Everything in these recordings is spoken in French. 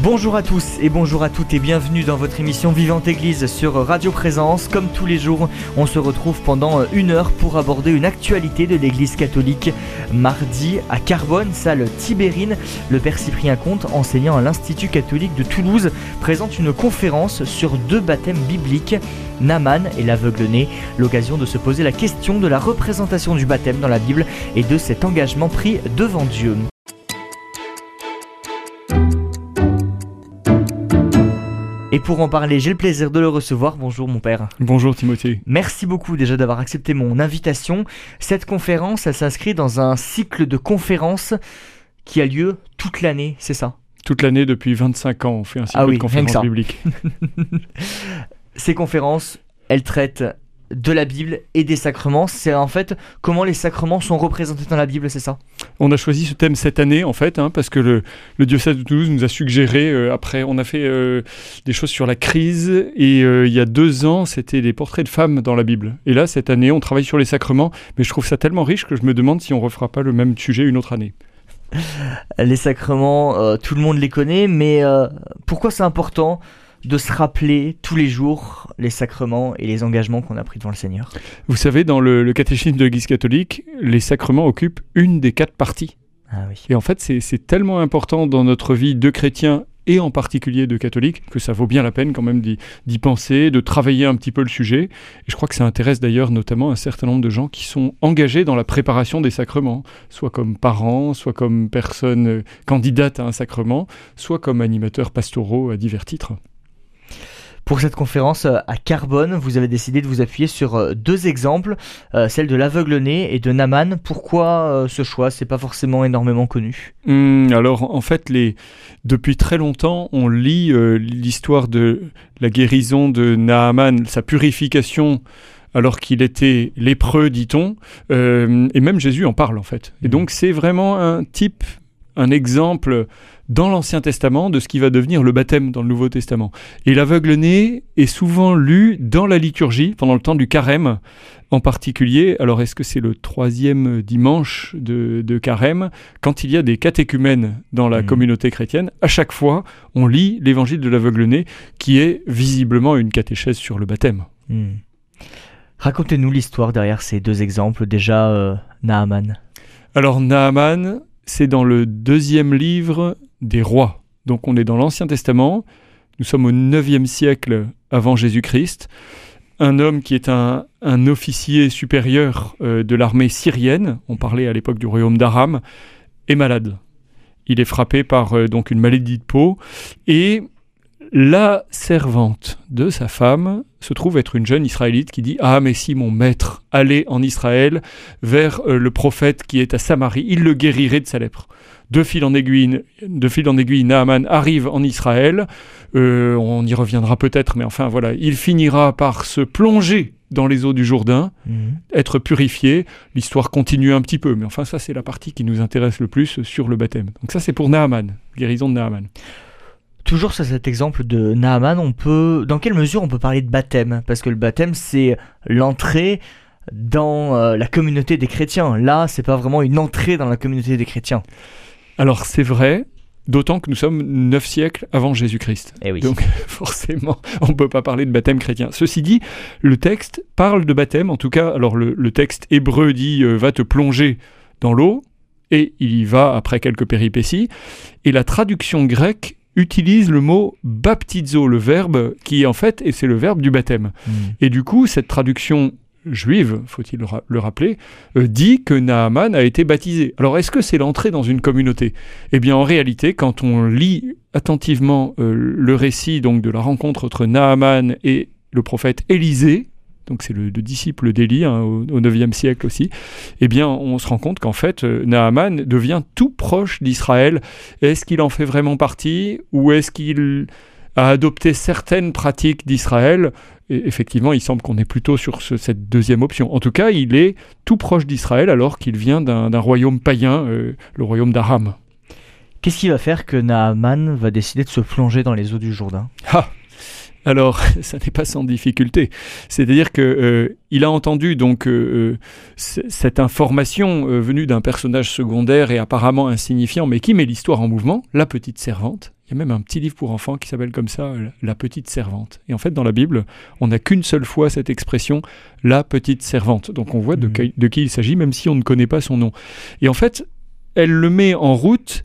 Bonjour à tous et bonjour à toutes et bienvenue dans votre émission Vivante Église sur Radio Présence. Comme tous les jours, on se retrouve pendant une heure pour aborder une actualité de l'Église catholique. Mardi, à Carbone, salle Tibérine, le Père Cyprien Comte, enseignant à l'Institut catholique de Toulouse, présente une conférence sur deux baptêmes bibliques, Naman et l'aveugle-né, l'occasion de se poser la question de la représentation du baptême dans la Bible et de cet engagement pris devant Dieu. Pour en parler, j'ai le plaisir de le recevoir. Bonjour mon père. Bonjour Timothée. Merci beaucoup déjà d'avoir accepté mon invitation. Cette conférence, elle s'inscrit dans un cycle de conférences qui a lieu toute l'année, c'est ça? Toute l'année depuis 25 ans, on fait un cycle Ah oui, de conférences ça. bibliques. Ces conférences, elles traitent de la Bible et des sacrements. C'est en fait comment les sacrements sont représentés dans la Bible, c'est ça? On a choisi ce thème cette année en fait, hein, parce que le, le diocèse de Toulouse nous a suggéré, euh, après on a fait euh, des choses sur la crise, et euh, il y a deux ans c'était des portraits de femmes dans la Bible. Et là cette année on travaille sur les sacrements, mais je trouve ça tellement riche que je me demande si on refera pas le même sujet une autre année. Les sacrements, tout le monde les connaît, mais pourquoi c'est important de se rappeler tous les jours les sacrements et les engagements qu'on a pris devant le Seigneur Vous savez, dans le, le catéchisme de l'Église catholique, les sacrements occupent une des quatre parties. Ah oui. Et en fait, c'est tellement important dans notre vie de chrétien et en particulier de catholique que ça vaut bien la peine quand même d'y d'y penser, de travailler un petit peu le sujet. Et je crois que ça intéresse d'ailleurs notamment un certain nombre de gens qui sont engagés dans la préparation des sacrements, soit comme parents, soit comme personnes euh, candidates à un sacrement, soit comme animateurs pastoraux à divers titres. Pour cette conférence euh, à Carbone, vous avez décidé de vous appuyer sur euh, deux exemples, euh, celle de l'aveugle-né et de Naman. Pourquoi ce choix? C'est pas forcément énormément connu. Hum, alors en fait, les... depuis très longtemps, on lit euh, l'histoire de la guérison de Naaman, sa purification alors qu'il était lépreux, dit-on, Euh, et même Jésus en parle en fait. Et Mhm. donc c'est vraiment un type, un exemple dans l'Ancien Testament de ce qui va devenir le baptême dans le Nouveau Testament. Et l'aveugle-né est souvent lu dans la liturgie pendant le temps du carême en particulier. Alors est-ce que c'est le troisième dimanche de, de carême quand il y a des catéchumènes dans la Mhm. communauté chrétienne, à chaque fois, on lit l'évangile de l'aveugle-né, qui est visiblement une catéchèse sur le baptême. Hmm. Racontez-nous l'histoire derrière ces deux exemples. Déjà, euh, Naaman. Alors, Naaman, c'est dans le deuxième livre des rois. Donc, on est dans l'Ancien Testament. Nous sommes au 9e siècle avant Jésus-Christ. Un homme qui est un, officier supérieur euh, de l'armée syrienne, on parlait à l'époque du royaume d'Aram, est malade. Il est frappé par euh, donc une maladie de peau et la servante de sa femme se trouve être une jeune israélite qui dit Ah, mais si mon maître allait en Israël vers euh, le prophète qui est à Samarie, il le guérirait de sa lèpre. De fil en aiguille, de fil en aiguille Naaman arrive en Israël. Euh, on y reviendra peut-être, mais enfin voilà, il finira par se plonger dans les eaux du Jourdain, Hmm. être purifié. L'histoire continue un petit peu, mais enfin ça c'est la partie qui nous intéresse le plus sur le baptême. Donc ça c'est pour Naaman, guérison de Naaman. Toujours sur cet exemple de Naaman, on peut, dans quelle mesure on peut parler de baptême? Parce que le baptême, c'est l'entrée dans euh, la communauté des chrétiens. Là, c'est pas vraiment une entrée dans la communauté des chrétiens. Alors c'est vrai, d'autant que nous sommes neuf siècles avant Jésus-Christ. Eh oui. Donc forcément, on ne peut pas parler de baptême chrétien. Ceci dit, le texte parle de baptême, en tout cas, alors le, le texte hébreu dit euh, va te plonger dans l'eau, et il y va après quelques péripéties, et la traduction grecque utilise le mot baptizo, le verbe qui en fait, et c'est le verbe du baptême. Hmm. Et du coup, cette traduction juive, faut-il le, ra- le rappeler, euh, dit que Naaman a été baptisé. Alors, est-ce que c'est l'entrée dans une communauté? Eh bien, en réalité, quand on lit attentivement euh, le récit donc de la rencontre entre Naaman et le prophète Élisée, donc c'est le, le disciple d'Élie hein, au, au 9e siècle aussi, eh bien, on se rend compte qu'en fait, euh, Naaman devient tout proche d'Israël. Est-ce qu'il en fait vraiment partie ou est-ce qu'il a adopté certaines pratiques d'Israël? Et effectivement, il semble qu'on est plutôt sur ce- cette deuxième option. En tout cas, il est tout proche d'Israël alors qu'il vient d'un d'un royaume païen, euh, le royaume d'Aram. Qu'est-ce qui va faire que Naaman va décider de se plonger dans les eaux du Jourdain? Ah Alors, ça n'est pas sans difficulté. C'est-à-dire que euh, il a entendu donc euh, euh, cette information venue d'un personnage secondaire et apparemment insignifiant, mais qui met l'histoire en mouvement, la petite servante. Il y a même un petit livre pour enfants qui s'appelle comme ça, La petite servante. Et en fait, dans la Bible, on n'a qu'une seule fois cette expression, la petite servante. Donc on voit de, mmh. de qui il s'agit, même si on ne connaît pas son nom. Et en fait, elle le met en route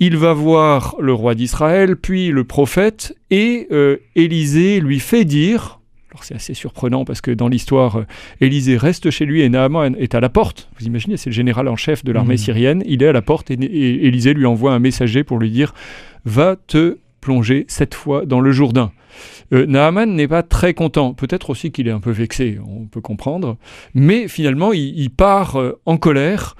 il va voir le roi d'Israël, puis le prophète, et euh, Élisée lui fait dire, alors c'est assez surprenant parce que dans l'histoire, euh, Élisée reste chez lui et Naaman est à la porte. Vous imaginez, c'est le général en chef de l'armée mmh. syrienne, il est à la porte et, Élisée lui envoie un messager pour lui dire, va te plonger cette fois dans le Jourdain. Euh, Naaman n'est pas très content, peut-être aussi qu'il est un peu vexé, on peut comprendre, mais finalement il, part en colère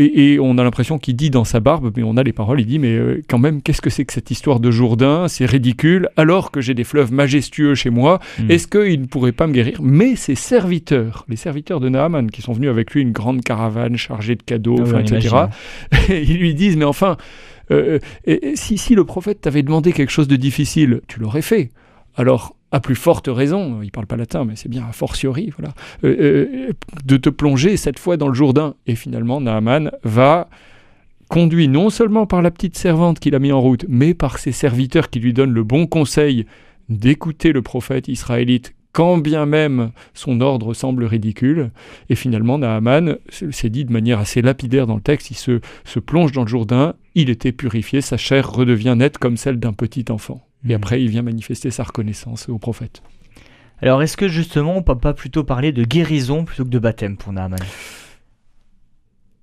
et, on a l'impression qu'il dit dans sa barbe, mais on a les paroles, il dit, mais euh, quand même, qu'est-ce que c'est que cette histoire de Jourdain? C'est ridicule, alors que j'ai des fleuves majestueux chez moi, hmm. est-ce qu'il ne pourrait pas me guérir? Mais ses serviteurs, les serviteurs de Naaman, qui sont venus avec lui une grande caravane chargée de cadeaux, ah etc., ils lui disent, mais enfin, euh, si, si le prophète t'avait demandé quelque chose de difficile, tu l'aurais fait. Alors, à plus forte raison, il parle pas latin, mais c'est bien a fortiori, voilà, euh, euh, de te plonger cette fois dans le Jourdain. Et finalement, Naaman va conduit non seulement par la petite servante qu'il a mis en route, mais par ses serviteurs qui lui donnent le bon conseil d'écouter le prophète israélite quand bien même son ordre semble ridicule. Et finalement, Naaman, c'est dit de manière assez lapidaire dans le texte, il se plonge dans le Jourdain, il était purifié, sa chair redevient nette comme celle d'un petit enfant. Et hmm. après, il vient manifester sa reconnaissance au prophète. Alors, est-ce que justement, on peut pas plutôt parler de guérison plutôt que de baptême pour Naaman?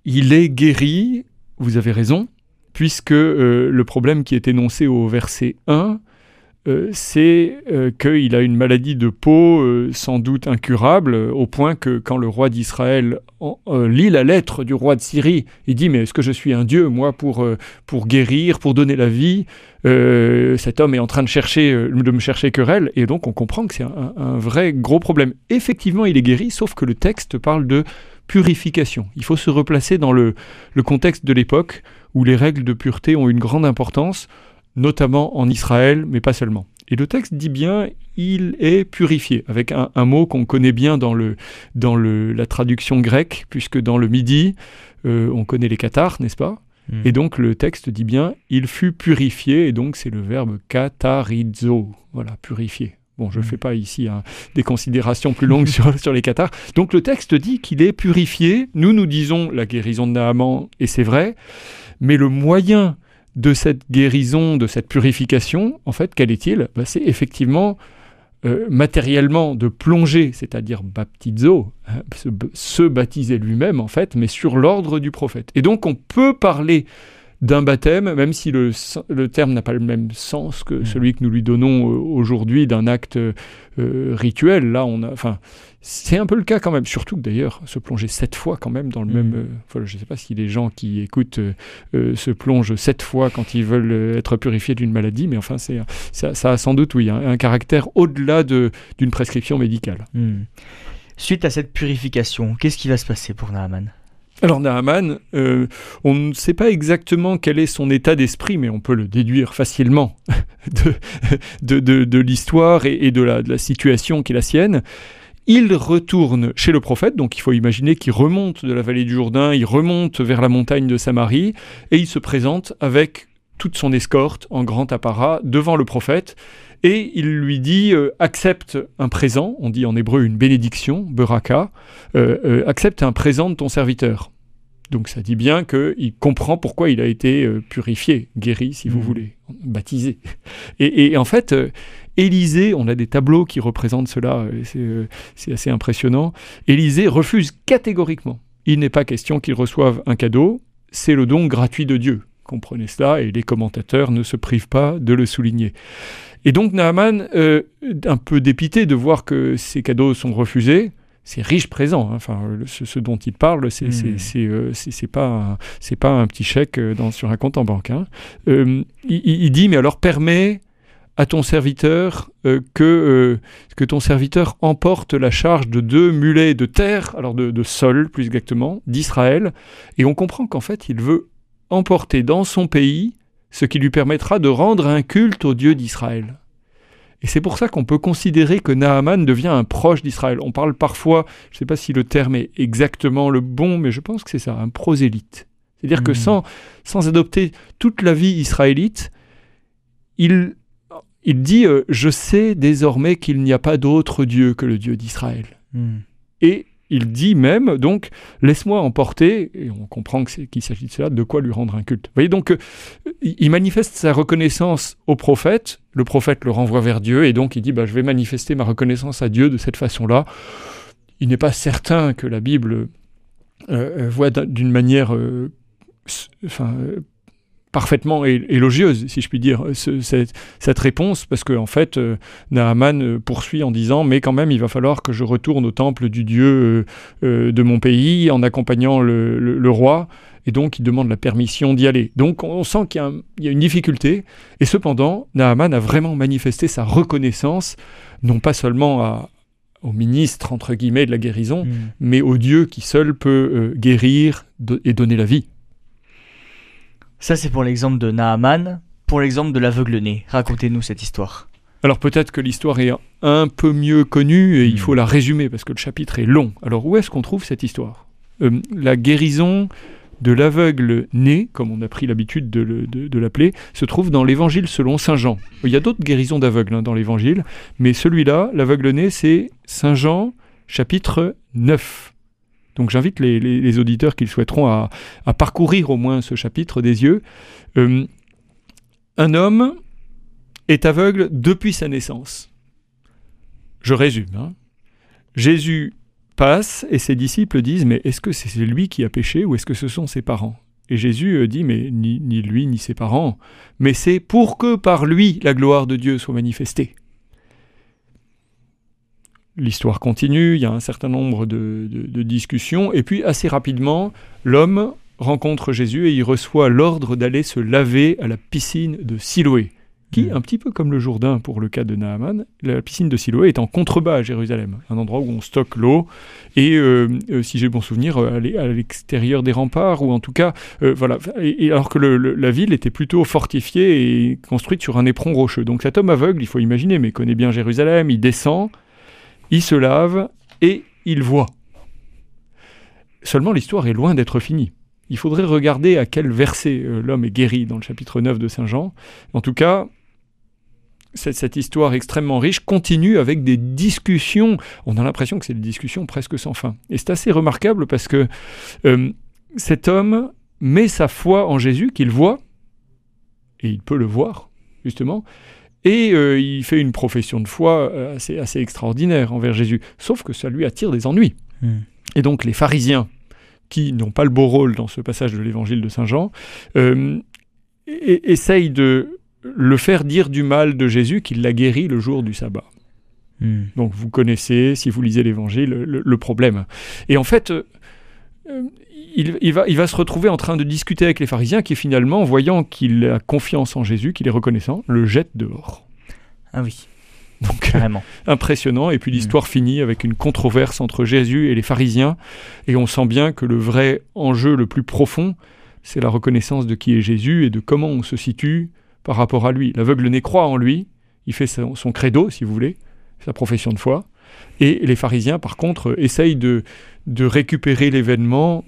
Il est guéri, vous avez raison, puisque euh, le problème qui est énoncé au verset 1 euh, c'est euh, qu'il a une maladie de peau sans doute incurable, au point que quand le roi d'Israël lit la lettre du roi de Syrie, il dit mais est-ce que je suis un dieu moi pour, pour guérir, pour donner la vie? Cet homme est en train de chercher de me chercher querelle et donc on comprend que c'est un, vrai gros problème. Effectivement, il est guéri, sauf que le texte parle de purification. Il faut se replacer dans le, le contexte de l'époque où les règles de pureté ont une grande importance notamment en Israël, mais pas seulement. Et le texte dit bien, il est purifié, avec un, mot qu'on connaît bien dans, le, dans le, la traduction grecque, puisque dans le Midi, euh, on connaît les cathares, n'est-ce pas? Hmm. Et donc le texte dit bien, il fut purifié, et donc c'est le verbe katharizo, voilà, purifié. Bon, je ne hmm. fais pas ici hein, des considérations plus longues sur, sur les cathares. Donc le texte dit qu'il est purifié. Nous, nous disons la guérison de Naaman, et c'est vrai, mais le moyen de cette guérison, de cette purification, en fait, quel est-il? Bah, C'est effectivement euh, matériellement de plonger, c'est-à-dire baptizo, hein, se, baptiser lui-même, en fait, mais sur l'ordre du prophète. Et donc, on peut parler d'un baptême, même si le, terme n'a pas le même sens que mmh. celui que nous lui donnons euh, aujourd'hui d'un acte euh, rituel. Là, on a, enfin, c'est un peu le cas quand même, surtout que d'ailleurs, se plonger sept fois quand même dans le même... Mm. Euh, je ne sais pas si les gens qui écoutent euh, euh, se plongent sept fois quand ils veulent être purifiés d'une maladie, mais enfin, c'est, ça, a sans doute, oui, un, caractère au-delà d'une prescription médicale. Mm. Suite à cette purification, qu'est-ce qui va se passer pour Naaman alors Naaman, on ne sait pas exactement quel est son état d'esprit, mais on peut le déduire facilement de, de, l'histoire et, de, de la situation qui est la sienne. Il retourne chez le prophète, donc il faut imaginer qu'il remonte de la vallée du Jourdain, il remonte vers la montagne de Samarie, et il se présente avec toute son escorte en grand apparat devant le prophète, et il lui dit euh, accepte un présent, on dit en hébreu une bénédiction, beraka, euh, euh, accepte un présent de ton serviteur. Donc ça dit bien qu'il comprend pourquoi il a été purifié, guéri si vous mmh. voulez, baptisé. Et, et en fait, Élisée, on a des tableaux qui représentent cela, c'est assez impressionnant. Élisée refuse catégoriquement. Il n'est pas question qu'il reçoive un cadeau, c'est le don gratuit de Dieu. Comprenez cela, et les commentateurs ne se privent pas de le souligner. Et donc Naaman, euh, un peu dépité de voir que ces cadeaux sont refusés, c'est riche présent. Hein. Enfin, ce, dont il parle, c'est mmh. pas c'est pas un petit chèque dans, sur un compte en banque. Hein. il, il, dit mais alors permet à ton serviteur euh, que, euh, que ton serviteur emporte la charge de deux mulets de terre, alors de, sol plus exactement, d'Israël, et on comprend qu'en fait il veut emporter dans son pays ce qui lui permettra de rendre un culte au Dieu d'Israël. Et c'est pour ça qu'on peut considérer que Naaman devient un proche d'Israël. On parle parfois, je ne sais pas si le terme est exactement le bon, mais je pense que c'est ça, un prosélyte. C'est-à-dire que Mhm. sans, sans adopter toute la vie israélite, il, il dit euh, Je sais désormais qu'il n'y a pas d'autre Dieu que le Dieu d'Israël. Hmm. Et il dit même, donc, laisse-moi emporter, et on comprend qu'il s'agit de cela, de quoi lui rendre un culte. Vous voyez, donc, euh, il manifeste sa reconnaissance au prophète, le prophète le renvoie vers Dieu, et donc il dit, bah, je vais manifester ma reconnaissance à Dieu de cette façon-là. Il n'est pas certain que la Bible euh, euh, voit d'un- d'une manière parfaitement élogieuse, si je puis dire, ce- cette, cette réponse, parce qu'en en fait, euh, Naaman euh, poursuit en disant Mais quand même, il va falloir que je retourne au temple du Dieu euh, euh, de mon pays en accompagnant le, le- le roi. Et donc, il demande la permission d'y aller. Donc, on sent qu'il y, a y une difficulté. Et cependant, Naaman a vraiment manifesté sa reconnaissance, non pas seulement à- au ministre, entre guillemets, de la guérison, Hmm. mais au Dieu qui seul peut euh, guérir et donner la vie. Ça, c'est pour l'exemple de Naaman. Pour l'exemple de l'aveugle-né, racontez-nous cette histoire. Alors peut-être que l'histoire est un peu mieux connue et il Mm. faut la résumer parce que le chapitre est long. Alors où est-ce qu'on trouve cette histoire? Euh, La guérison de l'aveugle né, comme on a pris l'habitude de, le- de- de l'appeler, se trouve dans l'évangile selon Saint Jean. Il y a d'autres guérisons d'aveugles hein, dans l'évangile, mais celui-là, l'aveugle né, c'est Saint Jean chapitre 9. Donc j'invite les, auditeurs qui le souhaiteront à, parcourir au moins ce chapitre des yeux. Euh, un homme est aveugle depuis sa naissance. Je résume. hein. Jésus passe et ses disciples disent Mais est-ce que c'est lui qui a péché ou est-ce que ce sont ses parents? Et Jésus euh, dit Mais ni lui ni ses parents, mais c'est pour que par lui la gloire de Dieu soit manifestée. L'histoire continue, il y a un certain nombre de, de- de discussions, et puis assez rapidement, l'homme rencontre Jésus et il reçoit l'ordre d'aller se laver à la piscine de Siloé qui, Mm. un petit peu comme le Jourdain pour le cas de Naaman, la piscine de Siloé est en contrebas à Jérusalem, un endroit où on stocke l'eau, et euh, euh, si j'ai bon souvenir, euh, à l'e- à l'extérieur des remparts, ou en tout cas, euh, voilà, et, et alors que le- le- la ville était plutôt fortifiée et construite sur un éperon rocheux. Donc cet homme aveugle, il faut imaginer, mais connaît bien Jérusalem, il descend, il se lave, et il voit. Seulement l'histoire est loin d'être finie. Il faudrait regarder à quel verset euh, l'homme est guéri dans le chapitre 9 de Saint Jean. En tout cas, cette, histoire extrêmement riche continue avec des discussions. On a l'impression que c'est des discussions presque sans fin. Et c'est assez remarquable parce que euh, cet homme met sa foi en Jésus, qu'il voit, et il peut le voir, justement, et euh, il fait une profession de foi euh, assez, assez extraordinaire envers Jésus. Sauf que ça lui attire des ennuis. Hmm. Et donc les pharisiens, qui n'ont pas le beau rôle dans ce passage de l'évangile de Saint Jean, euh, essayent de le faire dire du mal de Jésus qu'il l'a guéri le jour du sabbat. Hmm. Donc vous connaissez, si vous lisez l'évangile, le, le problème. Et en fait, euh, il, il va, il va se retrouver en train de discuter avec les pharisiens qui finalement, voyant qu'il a confiance en Jésus, qu'il est reconnaissant, le jettent dehors. Ah oui, Donc carrément. impressionnant. Et puis l'histoire finit avec une controverse entre Jésus et les pharisiens. Et on sent bien que le vrai enjeu le plus profond, c'est la reconnaissance de qui est Jésus et de comment on se situe par rapport à lui. L'aveugle né croit en lui, il fait son, son credo, si vous voulez, sa profession de foi. Et les pharisiens, par contre, essayent de, de récupérer l'événement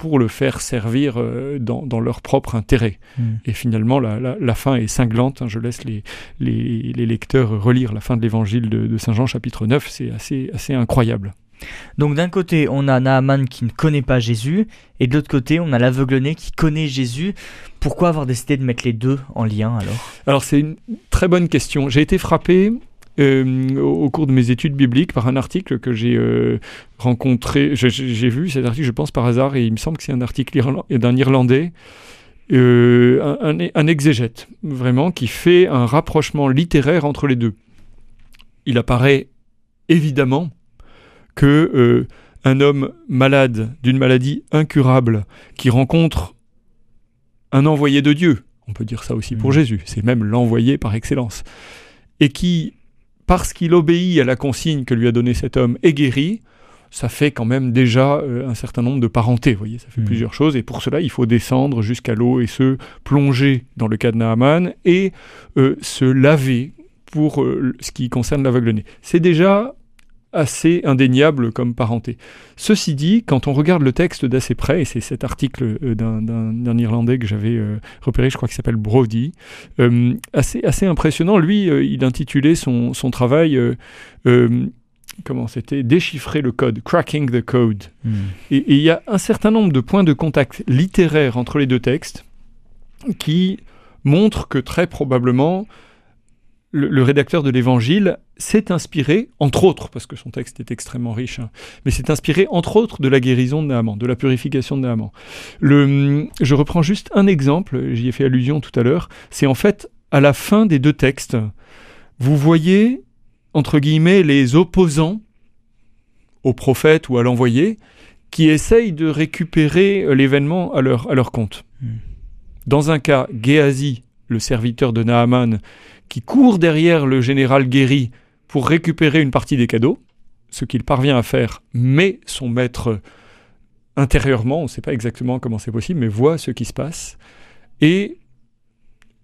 pour le faire servir euh, dans, dans leur propre intérêt. Hmm. Et finalement, la, la- la fin est cinglante. hein. Je laisse les, les, les lecteurs relire la fin de l'évangile de, de Saint Jean, chapitre 9. C'est assez, assez incroyable. Donc d'un côté, on a Naaman qui ne connaît pas Jésus, et de l'autre côté, on a l'aveugle-né qui connaît Jésus. Pourquoi avoir décidé de mettre les deux en lien alors? Alors, c'est une très bonne question. J'ai été frappé euh, au au cours de mes études bibliques par un article que j'ai euh, rencontré. J'ai- vu cet article, je pense, par hasard, et il me semble que c'est un article irla- d'un Irlandais. euh, un, exégète, vraiment, qui fait un rapprochement littéraire entre les deux. Il apparaît évidemment que euh, un homme malade d'une maladie incurable qui rencontre un envoyé de Dieu, on peut dire ça aussi pour Mhm. Jésus, c'est même l'envoyé par excellence, et qui, parce qu'il obéit à la consigne que lui a donnée cet homme, est guéri, ça fait quand même déjà euh, un certain nombre de parentés, vous voyez, ça fait Mhm. plusieurs choses, et pour cela, il faut descendre jusqu'à l'eau et se plonger, dans le cas de Naaman, et euh, se laver pour euh, ce qui concerne l'aveugle-né. C'est déjà assez indéniable comme parenté. Ceci dit, quand on regarde le texte d'assez près, et c'est cet article euh, d'un Irlandais que j'avais euh, repéré, je crois qu'il s'appelle Brody, euh, assez, assez impressionnant. Lui, il intitulait son, son travail, comment c'était, Déchiffrer le code, Cracking the Code. Hmm. Et il y a un certain nombre de points de contact littéraires entre les deux textes qui montrent que très probablement le, rédacteur de l'Évangile s'est inspiré, entre autres, parce que son texte est extrêmement riche, hein, mais s'est inspiré, entre autres, de la guérison de Naaman, de la purification de Naaman. Le, je reprends juste un exemple, j'y ai fait allusion tout à l'heure, c'est en fait à la fin des deux textes, vous voyez, entre guillemets, les opposants au prophète ou à l'envoyé, qui essayent de récupérer l'événement à leur, à leur compte. Hmm. Dans un cas, Géasi, le serviteur de Naaman, qui court derrière le général Guéry pour récupérer une partie des cadeaux, ce qu'il parvient à faire, mais son maître intérieurement, on ne sait pas exactement comment c'est possible, mais voit ce qui se passe, et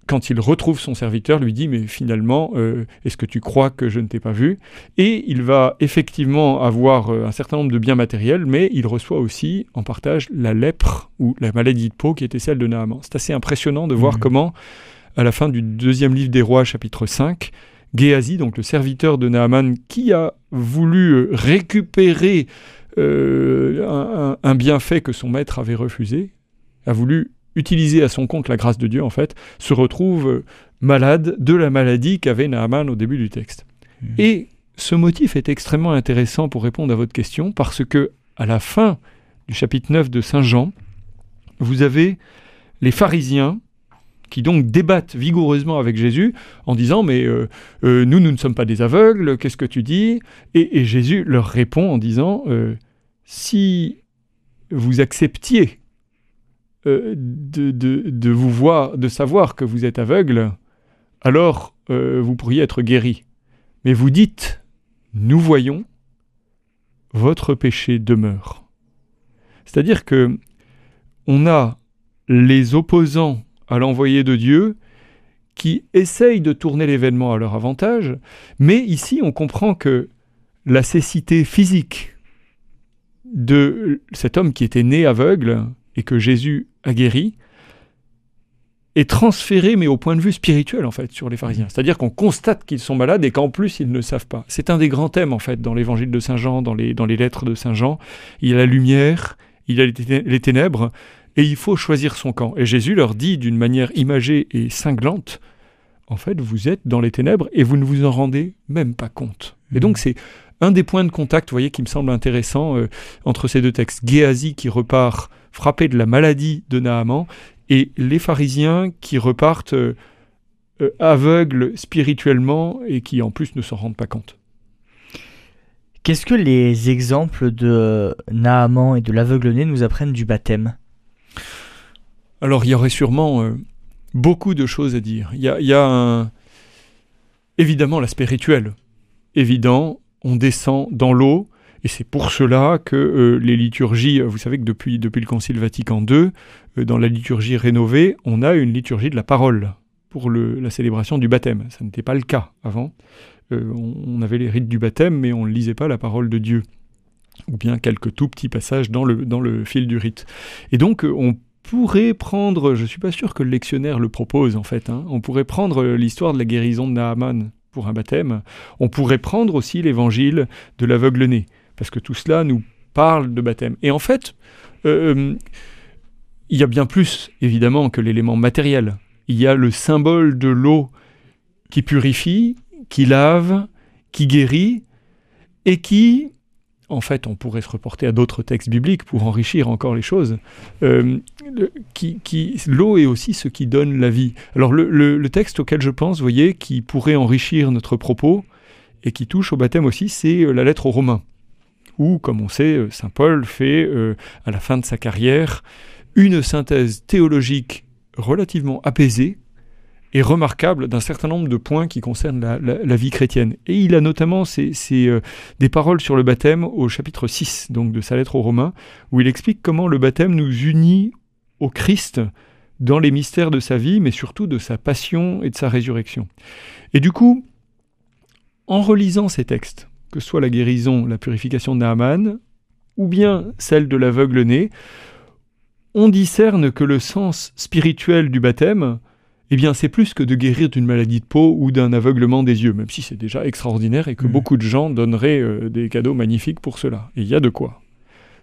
quand il retrouve son serviteur, lui dit mais finalement, euh, est-ce que tu crois que je ne t'ai pas vu? Et il va effectivement avoir euh, un certain nombre de biens matériels, mais il reçoit aussi en partage la lèpre ou la maladie de peau qui était celle de Naaman. C'est assez impressionnant de voir mmh. comment à la fin du deuxième livre des rois, chapitre 5, Géasi, donc le serviteur de Naaman, qui a voulu euh, récupérer euh, un, bienfait que son maître avait refusé, a voulu utiliser à son compte la grâce de Dieu, en fait, se retrouve euh, malade de la maladie qu'avait Naaman au début du texte. Mmh. Et ce motif est extrêmement intéressant pour répondre à votre question, parce que à la fin du chapitre 9 de Saint Jean, vous avez les pharisiens qui donc débattent vigoureusement avec Jésus en disant mais euh, euh, nous nous ne sommes pas des aveugles qu'est-ce que tu dis? Et, Jésus leur répond en disant euh, si vous acceptiez de, vous voir de savoir que vous êtes aveugle alors vous pourriez être guéri. Mais vous dites nous voyons votre péché demeure. C'est-à-dire que on a les opposants à l'envoyé de Dieu qui essaye de tourner l'événement à leur avantage, mais ici on comprend que la cécité physique de cet homme qui était né aveugle et que Jésus a guéri est transférée, mais au point de vue spirituel, en fait, sur les pharisiens. C'est-à-dire qu'on constate qu'ils sont malades et qu'en plus, ils ne savent pas. C'est un des grands thèmes, en fait, dans l'évangile de Saint Jean, dans les, dans les lettres de Saint Jean. Il y a la lumière, il y a les ténèbres, et il faut choisir son camp. Et Jésus leur dit d'une manière imagée et cinglante, en fait, vous êtes dans les ténèbres et vous ne vous en rendez même pas compte. Et donc mmh. c'est un des points de contact, vous voyez, qui me semble intéressant euh, entre ces deux textes. Géasi qui repart frappé de la maladie de Naaman et les pharisiens qui repartent euh, euh, aveugles spirituellement et qui en plus ne s'en rendent pas compte. Qu'est-ce que les exemples de Naaman et de l'aveugle-né nous apprennent du baptême? Alors il y aurait sûrement euh, beaucoup de choses à dire. Il y a, évidemment l'aspect rituel. Évident, on descend dans l'eau, et c'est pour cela que euh, les liturgies, vous savez que depuis, depuis le Concile Vatican II, euh, dans la liturgie rénovée, on a une liturgie de la parole pour la célébration du baptême. Ça n'était pas le cas avant. on, avait les rites du baptême, mais on ne lisait pas la parole de Dieu ou bien quelques tout petits passages dans le, dans le fil du rite. Et donc on pourrait prendre, je suis pas sûr que le lectionnaire le propose en fait, hein, on pourrait prendre l'histoire de la guérison de Naaman pour un baptême, on pourrait prendre aussi l'évangile de l'aveugle-né, parce que tout cela nous parle de baptême. Et en fait, euh, euh, il y a bien plus évidemment que l'élément matériel. Il y a le symbole de l'eau qui purifie, qui lave, qui guérit, et qui en fait, on pourrait se reporter à d'autres textes bibliques pour enrichir encore les choses. Euh, l'eau est aussi ce qui donne la vie. Alors le, texte auquel je pense, vous voyez, qui pourrait enrichir notre propos et qui touche au baptême aussi, c'est euh, la lettre aux Romains, où, comme on sait, euh, Saint Paul fait, à la fin de sa carrière, une synthèse théologique relativement apaisée est remarquable d'un certain nombre de points qui concernent la, vie chrétienne. Et il a notamment euh, des paroles sur le baptême au chapitre 6 donc de sa lettre aux Romains, où il explique comment le baptême nous unit au Christ dans les mystères de sa vie, mais surtout de sa passion et de sa résurrection. Et du coup, en relisant ces textes, que ce soit la guérison, la purification de Naaman, ou bien celle de l'aveugle-né, on discerne que le sens spirituel du baptême, eh bien, c'est plus que de guérir d'une maladie de peau ou d'un aveuglement des yeux, même si c'est déjà extraordinaire et que mmh. beaucoup de gens donneraient euh, des cadeaux magnifiques pour cela. Et il y a de quoi.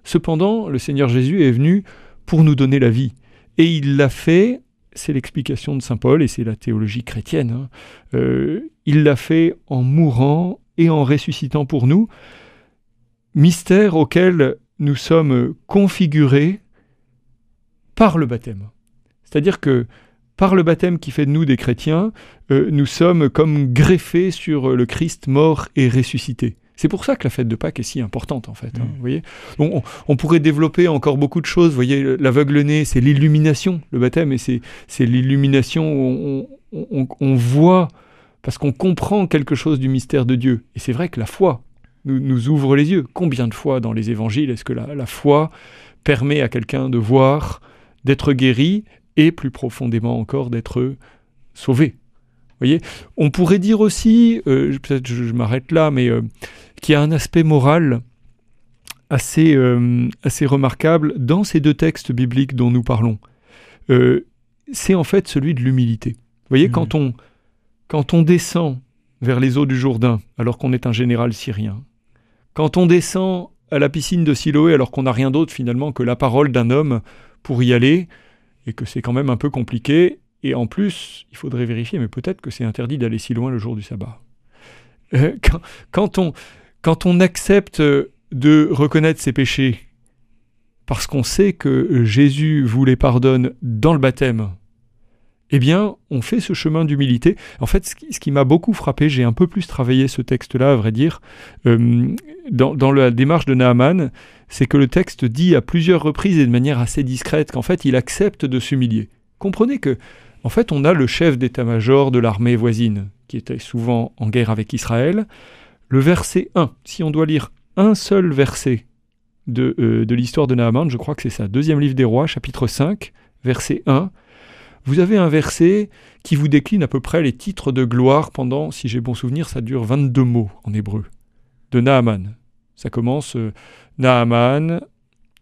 Cependant, le Seigneur Jésus est venu pour nous donner la vie. Et il l'a fait, c'est l'explication de Saint Paul, et c'est la théologie chrétienne, hein. euh, il l'a fait en mourant et en ressuscitant pour nous, mystère auquel nous sommes configurés par le baptême. C'est-à-dire que par le baptême qui fait de nous des chrétiens, euh, nous sommes comme greffés sur le Christ mort et ressuscité. C'est pour ça que la fête de Pâques est si importante, en fait. Hein, mm. voyez on, pourrait développer encore beaucoup de choses. Vous voyez, l'aveugle-né, c'est l'illumination, le baptême, et c'est l'illumination où on, voit, parce qu'on comprend quelque chose du mystère de Dieu. Et c'est vrai que la foi nous, ouvre les yeux. Combien de fois dans les évangiles est-ce que la, foi permet à quelqu'un de voir, d'être guéri, et plus profondément encore d'être sauvé voyez On pourrait dire aussi, euh, peut-être je, m'arrête là, mais euh, qu'il y a un aspect moral assez, euh, assez remarquable dans ces deux textes bibliques dont nous parlons. c'est en fait celui de l'humilité. Vous voyez, quand, mmh. on, quand on descend vers les eaux du Jourdain, alors qu'on est un général syrien, quand on descend à la piscine de Siloé, alors qu'on n'a rien d'autre finalement que la parole d'un homme pour y aller, et que c'est quand même un peu compliqué, et en plus, il faudrait vérifier, mais peut-être que c'est interdit d'aller si loin le jour du sabbat. Euh, quand, on, quand on accepte de reconnaître ses péchés, parce qu'on sait que Jésus vous les pardonne dans le baptême, eh bien, on fait ce chemin d'humilité. En fait, ce qui, m'a beaucoup frappé, j'ai un peu plus travaillé ce texte-là, à vrai dire, euh, dans, la démarche de Naaman, c'est que le texte dit à plusieurs reprises et de manière assez discrète qu'en fait, il accepte de s'humilier. Comprenez que en fait, on a le chef d'état-major de l'armée voisine, qui était souvent en guerre avec Israël. Le verset 1, si on doit lire un seul verset de, euh, de l'histoire de Naaman, je crois que c'est ça, deuxième livre des rois, chapitre 5, verset 1, vous avez un verset qui vous décline à peu près les titres de gloire pendant, si j'ai bon souvenir, ça dure 22 mots en hébreu, de Naaman. Ça commence euh, Naaman,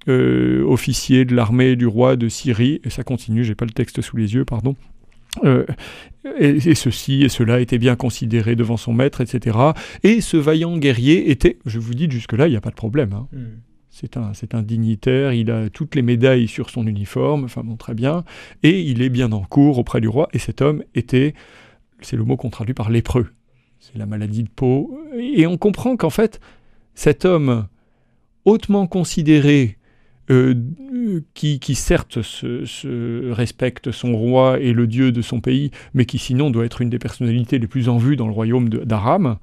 euh, officier de l'armée du roi de Syrie, et ça continue, j'ai pas le texte sous les yeux, pardon. Euh, et, ceci et cela était bien considéré devant son maître, etc. Et ce vaillant guerrier était, je vous dis jusque-là, il n'y a pas de problème. Hein. Hmm. C'est un, un dignitaire, il a toutes les médailles sur son uniforme, enfin bon, très bien, et il est bien en cours auprès du roi, et cet homme était, c'est le mot qu'on traduit par lépreux, c'est la maladie de peau, et on comprend qu'en fait, cet homme hautement considéré euh, qui, certes respecte son roi et le dieu de son pays, mais qui sinon doit être une des personnalités les plus en vue dans le royaume d'Aram,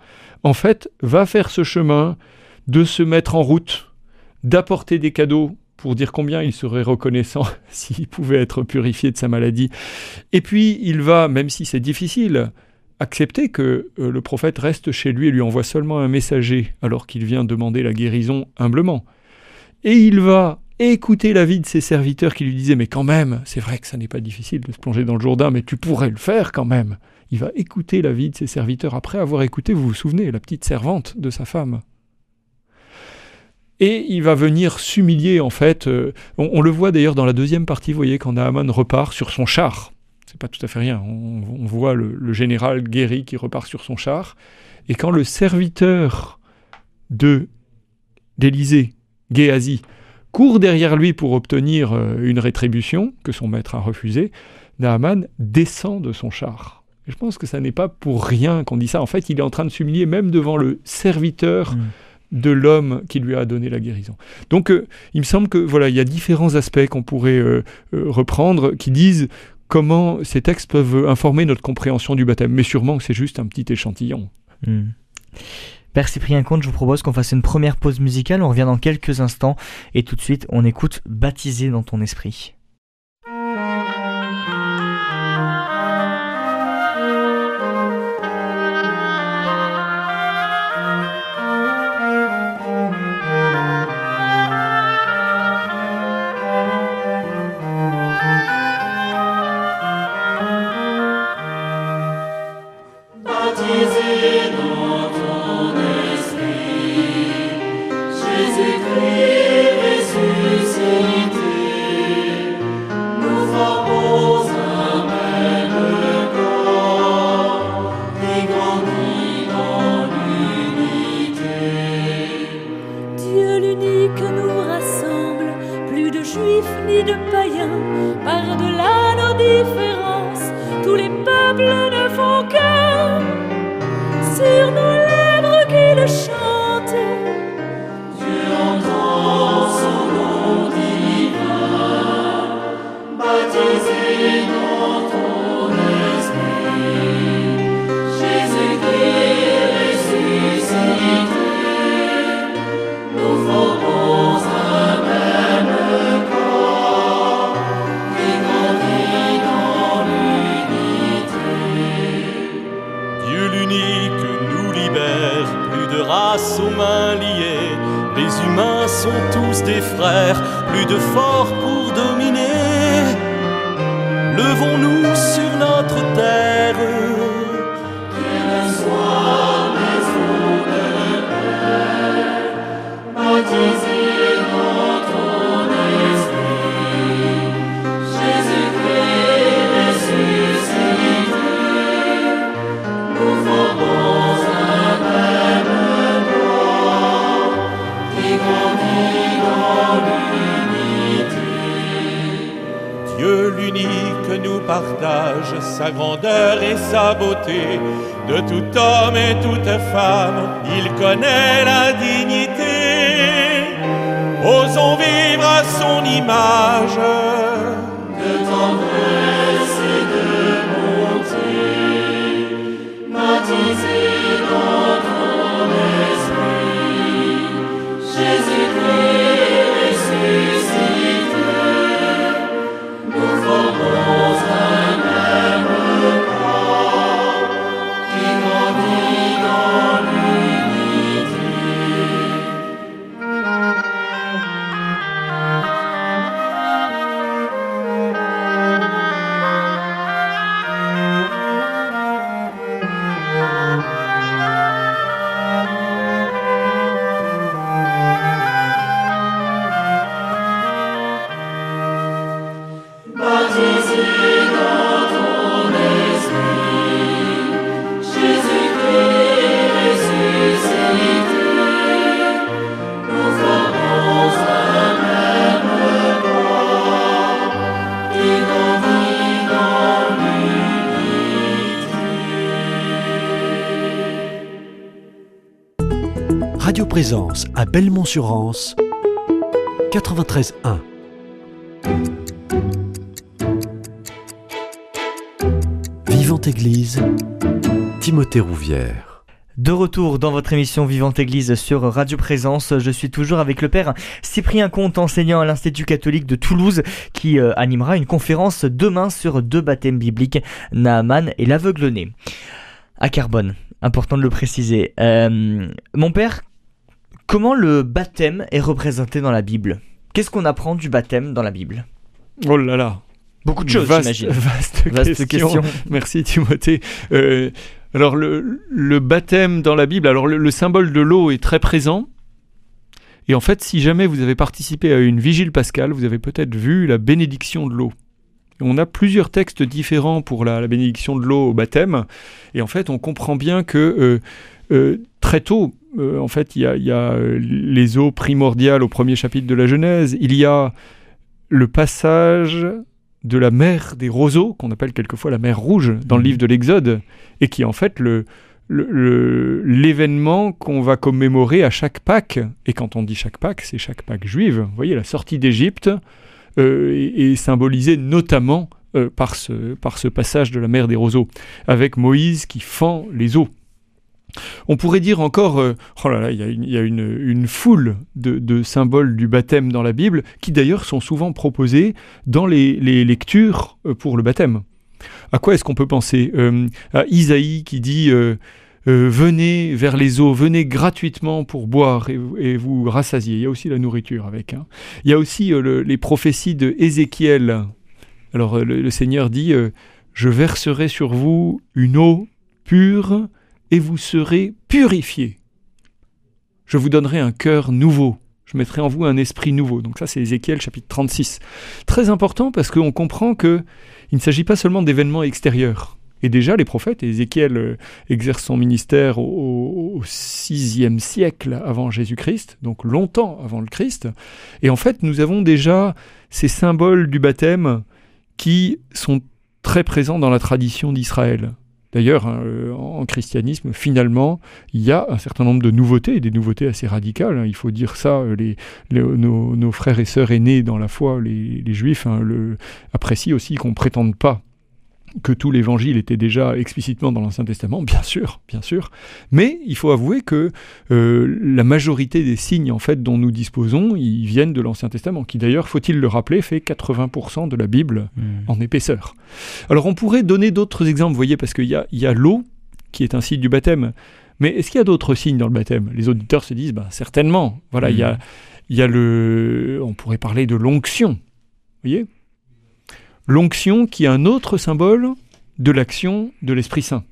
en fait, va faire ce chemin de se mettre en route, d'apporter des cadeaux pour dire combien il serait reconnaissant s'il pouvait être purifié de sa maladie. Et puis il va, même si c'est difficile, accepter que euh, le prophète reste chez lui et lui envoie seulement un messager alors qu'il vient demander la guérison humblement. Et il va écouter l'avis de ses serviteurs qui lui disaient Mais quand même, c'est vrai que ça n'est pas difficile de se plonger dans le Jourdain, mais tu pourrais le faire quand même. Il va écouter l'avis de ses serviteurs après avoir écouté, vous vous souvenez, la petite servante de sa femme. Et il va venir s'humilier en fait. Euh, on, le voit d'ailleurs dans la deuxième partie, vous voyez, quand Naaman repart sur son char. C'est pas tout à fait rien. On, voit le, général guéri qui repart sur son char. Et quand le serviteur de d'Élysée, Géasi, court derrière lui pour obtenir euh, une rétribution que son maître a refusée, Naaman descend de son char. je pense que ça n'est pas pour rien qu'on dit ça. En fait, il est en train de s'humilier même devant le serviteur mm. De l'homme qui lui a donné la guérison. Donc, euh, il me semble que voilà, il y a différents aspects qu'on pourrait euh, reprendre qui disent comment ces textes peuvent informer notre compréhension du baptême. Mais sûrement que c'est juste un petit échantillon. Mm. Père Cyprien Comte, je vous propose qu'on fasse une première pause musicale, on revient dans quelques instants et tout de suite on écoute Baptisé dans ton esprit. unique nous rassemble, plus de juifs ni de païens, par-delà nos différences, tous les peuples sont tous des frères, plus de forts pour dominer. Levons-nous sa grandeur et sa beauté. De tout homme et toute femme, il connaît la dignité. Osons vivre à son image. À Belmont-sur-Anse 93.1 Vivante Église Timothée Rouvière De retour dans votre émission Vivante Église sur Radio Présence, je suis toujours avec le père Cyprien Comte, enseignant à l'Institut catholique de Toulouse, qui euh, animera une conférence demain sur deux baptêmes bibliques, Naaman et l'aveugle-né. À Carbone, important de le préciser. Euh, mon père, comment le baptême est représenté dans la Bible? Qu'est-ce qu'on apprend du baptême dans la Bible? Oh là là Beaucoup de choses, j'imagine. Vaste, Vaste question. Merci Timothée. Euh, alors le, le baptême dans la Bible, alors le, le symbole de l'eau est très présent. Et en fait, si jamais vous avez participé à une vigile pascale, vous avez peut-être vu la bénédiction de l'eau. On a plusieurs textes différents pour la, la bénédiction de l'eau au baptême. Et en fait, on comprend bien que euh, très tôt, euh, en fait, il y a, il y a, euh, les eaux primordiales au premier chapitre de la Genèse. Il y a le passage de la mer des roseaux, qu'on appelle quelquefois la mer rouge dans le livre de l'Exode, et qui est en fait le- l'événement qu'on va commémorer à chaque Pâques. Et quand on dit chaque Pâques, c'est chaque Pâques juive. Vous voyez, la sortie d'Égypte euh, est, est symbolisée notamment euh, par, ce, par ce passage de la mer des roseaux, avec Moïse qui fend les eaux. On pourrait dire encore, euh, oh là là, il y a une, foule de, symboles du baptême dans la Bible, qui d'ailleurs sont souvent proposés dans les, lectures euh, pour le baptême. À quoi est-ce qu'on peut penser? Euh, À Isaïe qui dit Venez vers les eaux, venez gratuitement pour boire et, vous rassasier. Il y a aussi la nourriture avec. hein. Il y a aussi le- les prophéties de Ézéchiel. Alors le, Seigneur dit Je verserai sur vous une eau pure et vous serez purifiés. Je vous donnerai un cœur nouveau. Je mettrai en vous un esprit nouveau. Donc ça, c'est Ézéchiel chapitre 36. Très important parce qu'on comprend que il ne s'agit pas seulement d'événements extérieurs. Et déjà, les prophètes, Ézéchiel euh, exerce son ministère au, 6e siècle avant Jésus-Christ, donc longtemps avant le Christ. Et en fait, nous avons déjà ces symboles du baptême qui sont très présents dans la tradition d'Israël. D'ailleurs, hein, euh, en christianisme, finalement, il y a un certain nombre de nouveautés, des nouveautés assez radicales. hein. Il faut dire ça, euh, les, nos, frères et sœurs aînés dans la foi, les, juifs, hein, apprécient aussi qu'on ne prétende pas que tout l'évangile était déjà explicitement dans l'Ancien Testament, bien sûr, bien sûr. Mais il faut avouer que euh, la majorité des signes en fait dont nous disposons, ils viennent de l'Ancien Testament, qui d'ailleurs, faut-il le rappeler, fait 80% de la Bible en épaisseur. Alors on pourrait donner d'autres exemples, vous voyez, parce qu'il y a, il y a l'eau qui est un signe du baptême. Mais est-ce qu'il y a d'autres signes dans le baptême? Les auditeurs se disent, bah, certainement. Voilà, il y a, il y a le, on pourrait parler de l'onction. Vous voyez? L'onction qui est un autre symbole de l'action de l'Esprit Saint.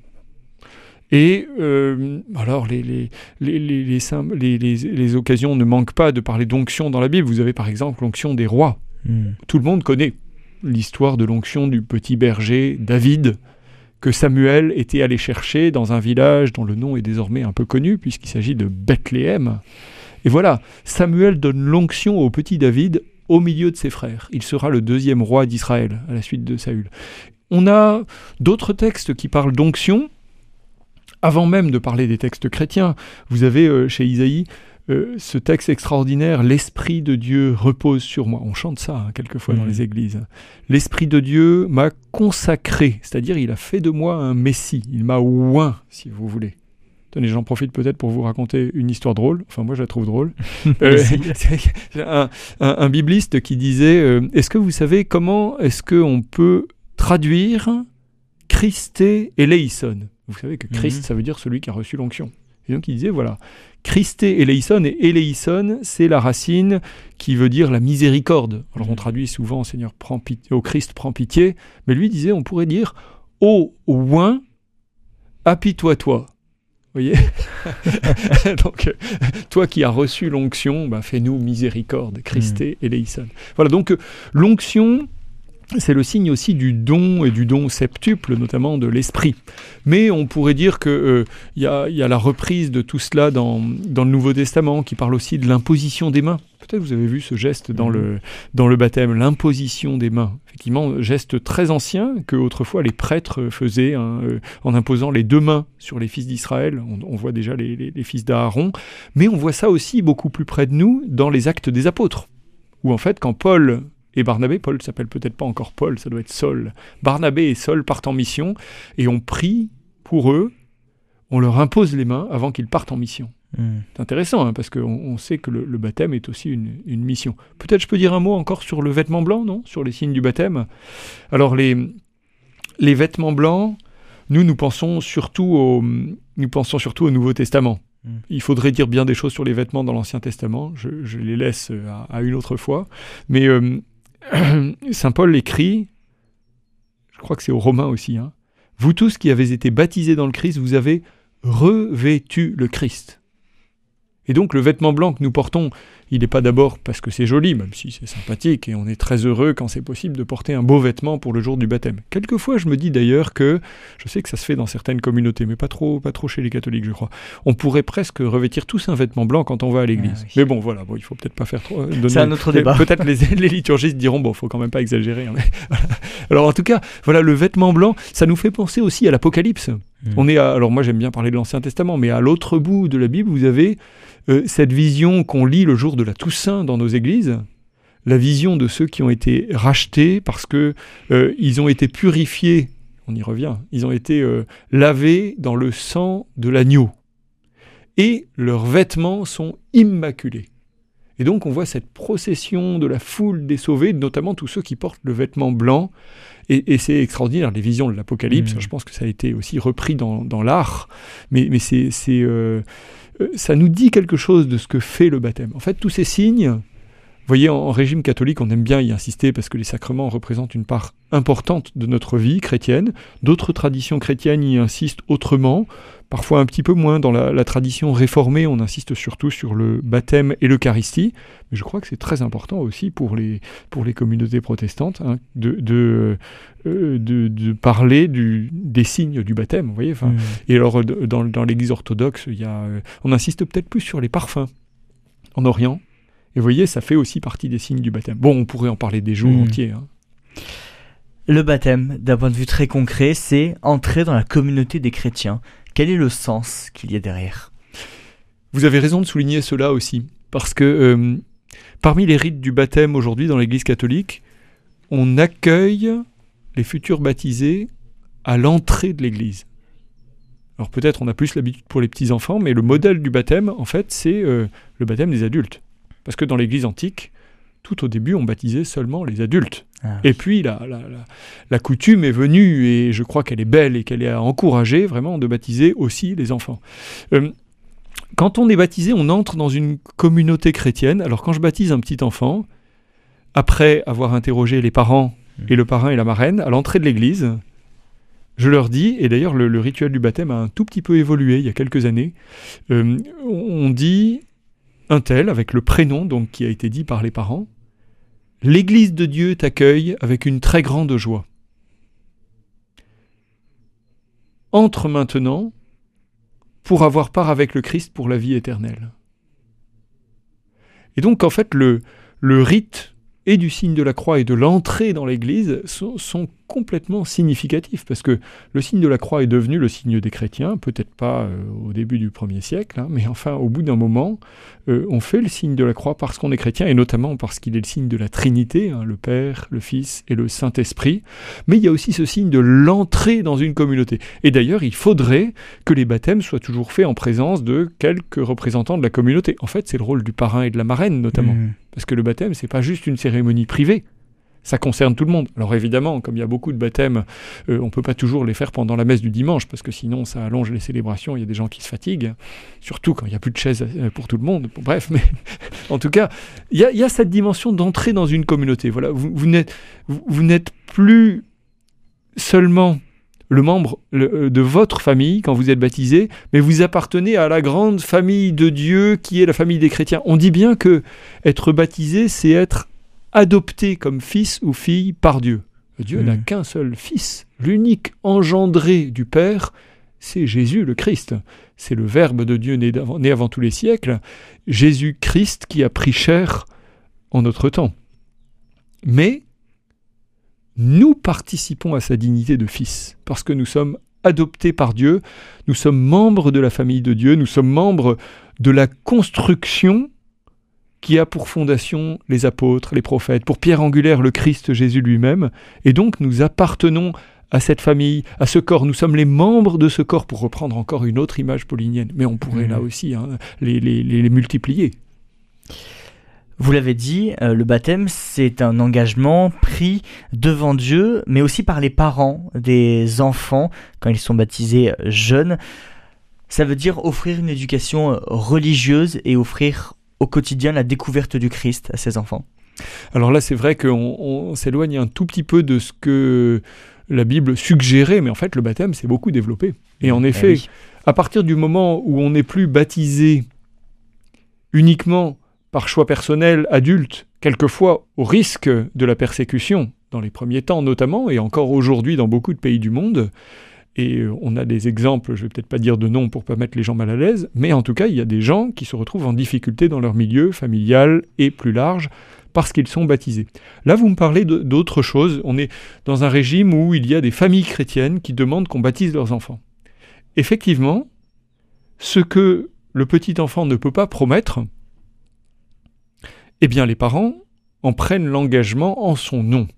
Et euh, alors, les, les, les, les, les sym- les- les- les occasions ne manquent pas de parler d'onction dans la Bible. Vous avez par exemple l'onction des rois. Tout le monde connaît l'histoire de l'onction du petit berger David, que Samuel était allé chercher dans un village dont le nom est désormais un peu connu, puisqu'il s'agit de Bethléem. Et voilà, Samuel donne l'onction au petit David au milieu de ses frères. Il sera le deuxième roi d'Israël à la suite de Saül. On a d'autres textes qui parlent d'onction. Avant même de parler des textes chrétiens, vous avez euh, chez Isaïe euh, ce texte extraordinaire, L'Esprit de Dieu repose sur moi. On chante ça hein, quelquefois dans Mhm. les églises. L'Esprit de Dieu m'a consacré, c'est-à-dire il a fait de moi un messie, il m'a oint, si vous voulez. Tenez, j'en profite peut-être pour vous raconter une histoire drôle. Enfin, moi, je la trouve drôle. Euh, un, un- un bibliste qui disait euh, Est-ce que vous savez comment est-ce qu'on peut traduire Christé et Leison Vous savez que Christ, Mhm. ça veut dire celui qui a reçu l'onction. Et donc, il disait Voilà, Christé et Leison, et Eleison, c'est la racine qui veut dire la miséricorde. Alors, on Mhm. traduit souvent Seigneur, prends pitié, au Christ, prends pitié. Mais lui disait On pourrait dire Ô oin, apitoie-toi. Vous voyez Donc, euh, toi qui as reçu l'onction, bah, fais-nous miséricorde, Christé et Leison. Voilà, donc euh, l'onction, c'est le signe aussi du don et du don septuple, notamment de l'esprit. Mais on pourrait dire qu'il y, a, y a la reprise de tout cela dans, dans le Nouveau Testament, qui parle aussi de l'imposition des mains. Peut-être vous avez vu ce geste dans, le, dans le baptême, l'imposition des mains. Effectivement, geste très ancien que autrefois les prêtres faisaient hein, euh, en imposant les deux mains sur les fils d'Israël. On, on voit déjà les, les- les fils d'Aaron, mais on voit ça aussi beaucoup plus près de nous dans les actes des apôtres, où en fait quand Paul et Barnabé, Paul s'appelle peut-être pas encore Paul, ça doit être Saul. Barnabé et Saul partent en mission et on prie pour eux, on leur impose les mains avant qu'ils partent en mission. C'est intéressant hein, parce qu'on on sait que le, le baptême est aussi une, une mission. Peut-être je peux dire un mot encore sur le vêtement blanc, non? Sur les signes du baptême? Alors les, les vêtements blancs, nous nous pensons surtout au, nous pensons surtout au Nouveau Testament. Mm. Il faudrait dire bien des choses sur les vêtements dans l'Ancien Testament. Je, je les laisse à, à une autre fois. Mais euh, Saint Paul écrit, je crois que c'est aux Romains aussi, hein, vous tous qui avez été baptisés dans le Christ, vous avez revêtu le Christ. Et donc le vêtement blanc que nous portons, il n'est pas d'abord parce que c'est joli, même si c'est sympathique, et on est très heureux quand c'est possible de porter un beau vêtement pour le jour du baptême. Quelquefois, je me dis d'ailleurs que, je sais que ça se fait dans certaines communautés, mais pas trop, pas trop chez les catholiques, je crois. On pourrait presque revêtir tous un vêtement blanc quand on va à l'église. Ah oui. Mais bon, voilà, bon, il faut peut-être pas faire trop. euh, donner- C'est un autre débat. Peut-être les, les liturgistes diront, bon, faut quand même pas exagérer. hein, mais. Alors en tout cas, voilà, le vêtement blanc, ça nous fait penser aussi à l'Apocalypse. On est à- alors moi j'aime bien parler de l'Ancien Testament, mais à l'autre bout de la Bible, vous avez euh, cette vision qu'on lit le jour de la Toussaint dans nos églises, la vision de ceux qui ont été rachetés parce que euh, ils ont été purifiés. On y revient. Ils ont été euh, lavés dans le sang de l'agneau et leurs vêtements sont immaculés. Et donc on voit cette procession de la foule des sauvés, notamment tous ceux qui portent le vêtement blanc. Et, et c'est extraordinaire, les visions de l'Apocalypse. Mhm. Je pense que ça a été aussi repris dans, dans l'art. Mais, mais c'est, c'est, ça nous dit quelque chose de ce que fait le baptême. En fait, tous ces signes voyez, en, en régime catholique, on aime bien y insister parce que les sacrements représentent une part importante de notre vie chrétienne. D'autres traditions chrétiennes y insistent autrement, parfois un petit peu moins. Dans la, la tradition réformée, on insiste surtout sur le baptême et l'Eucharistie. Mais je crois que c'est très important aussi pour les, pour les communautés protestantes hein, de, de, euh, de, de parler du, des signes du baptême. Vous voyez enfin, Mm. Et alors, dans, dans l'Église orthodoxe, il y a, on insiste peut-être plus sur les parfums en Orient. Et vous voyez, ça fait aussi partie des signes du baptême. Bon, on pourrait en parler des jours Mm. entiers. hein. Le baptême, d'un point de vue très concret, c'est entrer dans la communauté des chrétiens. Quel est le sens qu'il y a derrière? Vous avez raison de souligner cela aussi, parce que euh, parmi les rites du baptême aujourd'hui dans l'Église catholique, on accueille les futurs baptisés à l'entrée de l'Église. Alors peut-être on a plus l'habitude pour les petits-enfants, mais le modèle du baptême, en fait, c'est euh, le baptême des adultes. Parce que dans l'Église antique, tout au début, on baptisait seulement les adultes. Ah. Et puis la, la, la- la coutume est venue, et je crois qu'elle est belle et qu'elle est à encourager vraiment de baptiser aussi les enfants. Euh, quand on est baptisé, on entre dans une communauté chrétienne. Alors quand je baptise un petit enfant, après avoir interrogé les parents et le parrain et la marraine à l'entrée de l'église, je leur dis, et d'ailleurs le, le rituel du baptême a un tout petit peu évolué il y a quelques années, euh, on dit un tel avec le prénom donc qui a été dit par les parents, l'Église de Dieu t'accueille avec une très grande joie. Entre maintenant pour avoir part avec le Christ pour la vie éternelle. Et donc en fait le, le rite et du signe de la croix et de l'entrée dans l'Église sont, complètement significatifs, parce que le signe de la croix est devenu le signe des chrétiens, peut-être pas euh, au début du premier siècle, hein, mais enfin au bout d'un moment, euh, on fait le signe de la croix parce qu'on est chrétien, et notamment parce qu'il est le signe de la Trinité, hein, le Père, le Fils et le Saint-Esprit, mais il y a aussi ce signe de l'entrée dans une communauté. Et d'ailleurs, il faudrait que les baptêmes soient toujours faits en présence de quelques représentants de la communauté. En fait, c'est le rôle du parrain et de la marraine, notamment. Mm. Parce que le baptême, c'est pas juste une cérémonie privée. Ça concerne tout le monde. Alors évidemment, comme il y a beaucoup de baptêmes, euh, on peut pas toujours les faire pendant la messe du dimanche, parce que sinon ça allonge les célébrations, il y a des gens qui se fatiguent, surtout quand il n'y a plus de chaises euh, pour tout le monde. Bref, mais en tout cas, il y a, cette dimension d'entrer dans une communauté. Voilà, vous n'êtes plus seulement le membre euh, de votre famille quand vous êtes baptisé, mais vous appartenez à la grande famille de Dieu qui est la famille des chrétiens. On dit bien que être baptisé, c'est être adopté comme fils ou fille par Dieu. Dieu n'a qu'un seul fils, l'unique engendré du Père, c'est Jésus le Christ. C'est le Verbe de Dieu né, d'avant- né avant tous les siècles, Jésus-Christ qui a pris chair en notre temps. Mais nous participons à sa dignité de fils, parce que nous sommes adoptés par Dieu, nous sommes membres de la famille de Dieu, nous sommes membres de la construction qui a pour fondation les apôtres, les prophètes, pour pierre angulaire le Christ Jésus lui-même, et donc nous appartenons à cette famille, à ce corps. Nous sommes les membres de ce corps, pour reprendre encore une autre image paulinienne, mais on pourrait Mhm. là aussi hein, les, les- les- les multiplier. Vous l'avez dit, euh, le baptême, c'est un engagement pris devant Dieu, mais aussi par les parents des enfants quand ils sont baptisés euh, jeunes. Ça veut dire offrir une éducation euh, religieuse et offrir au quotidien la découverte du Christ à ses enfants. Alors là, c'est vrai qu'on on s'éloigne un tout petit peu de ce que la Bible suggérait, mais en fait, le baptême s'est beaucoup développé. Et en Eh effet, oui. à partir du moment où on n'est plus baptisé uniquement par choix personnel adulte, quelquefois au risque de la persécution, dans les premiers temps notamment, et encore aujourd'hui dans beaucoup de pays du monde, et euh, on a des exemples, je vais peut-être pas dire de nom pour pas mettre les gens mal à l'aise, mais en tout cas, il y a des gens qui se retrouvent en difficulté dans leur milieu familial et plus large parce qu'ils sont baptisés. Là, vous me parlez d'autre chose. On est dans un régime où il y a des familles chrétiennes qui demandent qu'on baptise leurs enfants. Effectivement, ce que le petit enfant ne peut pas promettre, eh bien les parents en prennent l'engagement en son nom.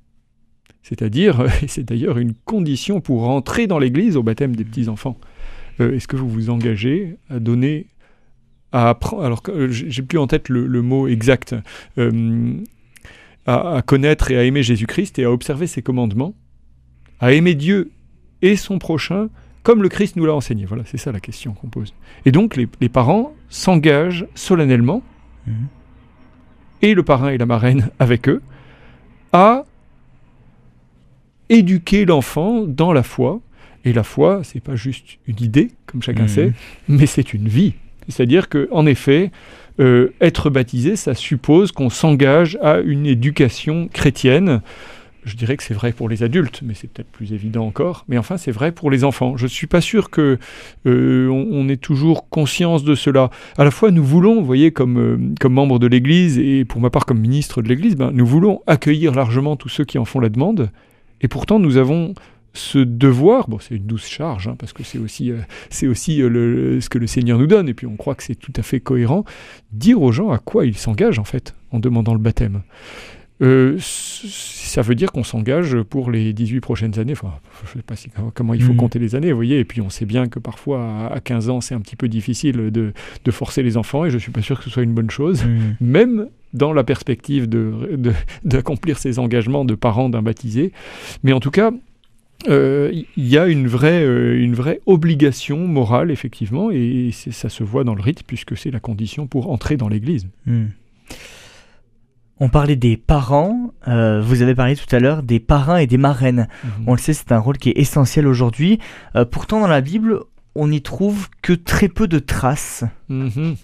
C'est-à-dire, c'est d'ailleurs une condition pour rentrer dans l'Église au baptême des petits-enfants. Euh, Est-ce que vous vous engagez à donner, à apprendre, alors euh, j'ai plus en tête le, mot exact, euh, à, connaître et à aimer Jésus-Christ et à observer ses commandements, à aimer Dieu et son prochain comme le Christ nous l'a enseigné. Voilà, c'est ça la question qu'on pose. Et donc les, parents s'engagent solennellement Mhm. Et le parrain et la marraine avec eux, à éduquer l'enfant dans la foi. Et la foi, c'est pas juste une idée, comme chacun Mhm. sait, mais c'est une vie. C'est-à-dire que, en effet, euh, être baptisé, ça suppose qu'on s'engage à une éducation chrétienne. Je dirais que c'est vrai pour les adultes, mais c'est peut-être plus évident encore. Mais enfin, c'est vrai pour les enfants. Je ne suis pas sûr que euh, on, ait toujours conscience de cela. À la fois, nous voulons, vous voyez, comme, euh, comme membre de l'Église et pour ma part comme ministre de l'Église, ben, nous voulons accueillir largement tous ceux qui en font la demande. Et pourtant, nous avons ce devoir, c'est une douce charge, hein, parce que c'est aussi, euh, ce que le Seigneur nous donne, et puis on croit que c'est tout à fait cohérent, dire aux gens à quoi ils s'engagent, en fait, en demandant le baptême. Euh, ça veut dire qu'on s'engage pour les 18 prochaines années. Enfin, je sais pas si- comment il faut Mhm. compter les années, vous voyez. Et puis on sait bien que parfois, à à 15 ans, c'est un petit peu difficile de, de forcer les enfants, et je suis pas sûr que ce soit une bonne chose même dans la perspective de- de- d'accomplir ces engagements de parents d'un baptisé. Mais en tout cas, euh, il y a une vraie, euh, une vraie obligation morale, effectivement, et ça se voit dans le rite, puisque c'est la condition pour entrer dans l'Église. Hmm. On parlait des parents, euh, vous avez parlé tout à l'heure des parrains et des marraines. On le sait, c'est un rôle qui est essentiel aujourd'hui. Euh, pourtant, dans la Bible, on n'y trouve que très peu de traces. Mhm.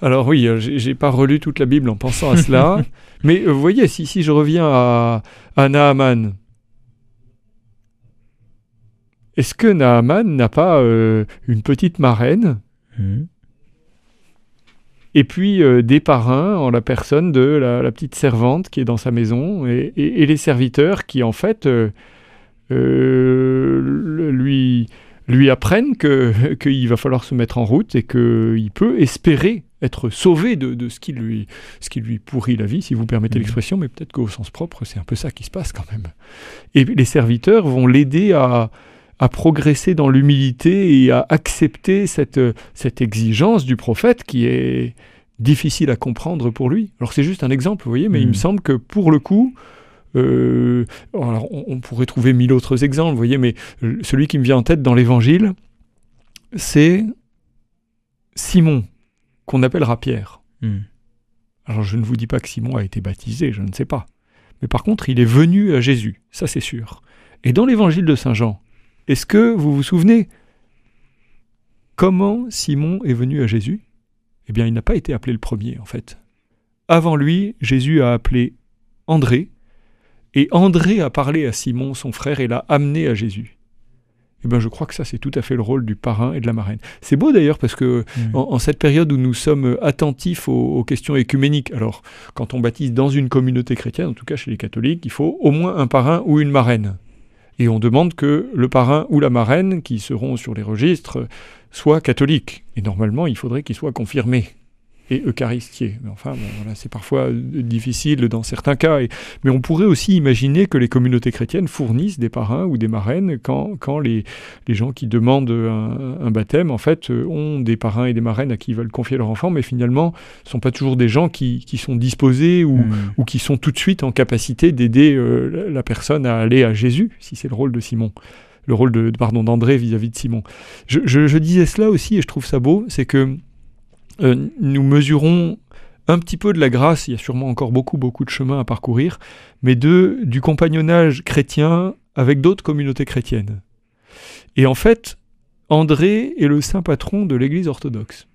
Alors oui, euh, j'ai pas relu toute la Bible en pensant à cela, mais vous voyez, si, si je reviens à, à Naaman, est-ce que Naaman n'a pas euh, une petite marraine? Et puis euh, des parrains en la personne de la, la petite servante qui est dans sa maison et, et- et les serviteurs qui en fait euh, euh, lui, lui apprennent que- qu'il va falloir se mettre en route et qu'il peut espérer être sauvé de, de ce, qui lui, ce qui lui pourrit la vie, si vous permettez Mhm. l'expression, mais peut-être qu'au sens propre, c'est un peu ça qui se passe quand même. Et les serviteurs vont l'aider à, à progresser dans l'humilité et à accepter cette, cette exigence du prophète qui est difficile à comprendre pour lui. Alors c'est juste un exemple, vous voyez, mais il me semble que pour le coup, euh, alors on, on pourrait trouver mille autres exemples, vous voyez, mais euh, celui qui me vient en tête dans l'Évangile, c'est Simon, qu'on appellera Pierre. Hmm. Alors je ne vous dis pas que Simon a été baptisé, je ne sais pas. Mais par contre, il est venu à Jésus, ça c'est sûr. Et dans l'évangile de Saint Jean, est-ce que vous vous souvenez comment Simon est venu à Jésus? Eh bien, il n'a pas été appelé le premier en fait. Avant lui, Jésus a appelé André, et André a parlé à Simon, son frère, et l'a amené à Jésus. Eh bien, je crois que ça, c'est tout à fait le rôle du parrain et de la marraine. C'est beau d'ailleurs parce que en, en cette période où nous sommes attentifs aux, aux questions écuméniques, alors quand on baptise dans une communauté chrétienne, en tout cas chez les catholiques, il faut au moins un parrain ou une marraine. Et on demande que le parrain ou la marraine qui seront sur les registres soient catholiques. Et normalement, il faudrait qu'ils soient confirmés et eucharistiés. Mais enfin, bon, voilà, c'est parfois euh, difficile dans certains cas. Et- mais on pourrait aussi imaginer que les communautés chrétiennes fournissent des parrains ou des marraines quand, quand les, les gens qui demandent un, un baptême, en fait, euh, ont des parrains et des marraines à qui ils veulent confier leur enfant, mais finalement, ne sont pas toujours des gens qui, qui sont disposés ou, Hmm. ou qui sont tout de suite en capacité d'aider euh, la- la personne à aller à Jésus, si c'est le rôle de Simon, le rôle de, pardon d'André vis-à-vis de Simon. Je, je- je disais cela aussi et je trouve ça beau, c'est que euh, nous mesurons un petit peu de la grâce, il y a sûrement encore beaucoup beaucoup de chemin à parcourir, mais de du compagnonnage chrétien avec d'autres communautés chrétiennes. Et en fait, André est le saint patron de l'Église orthodoxe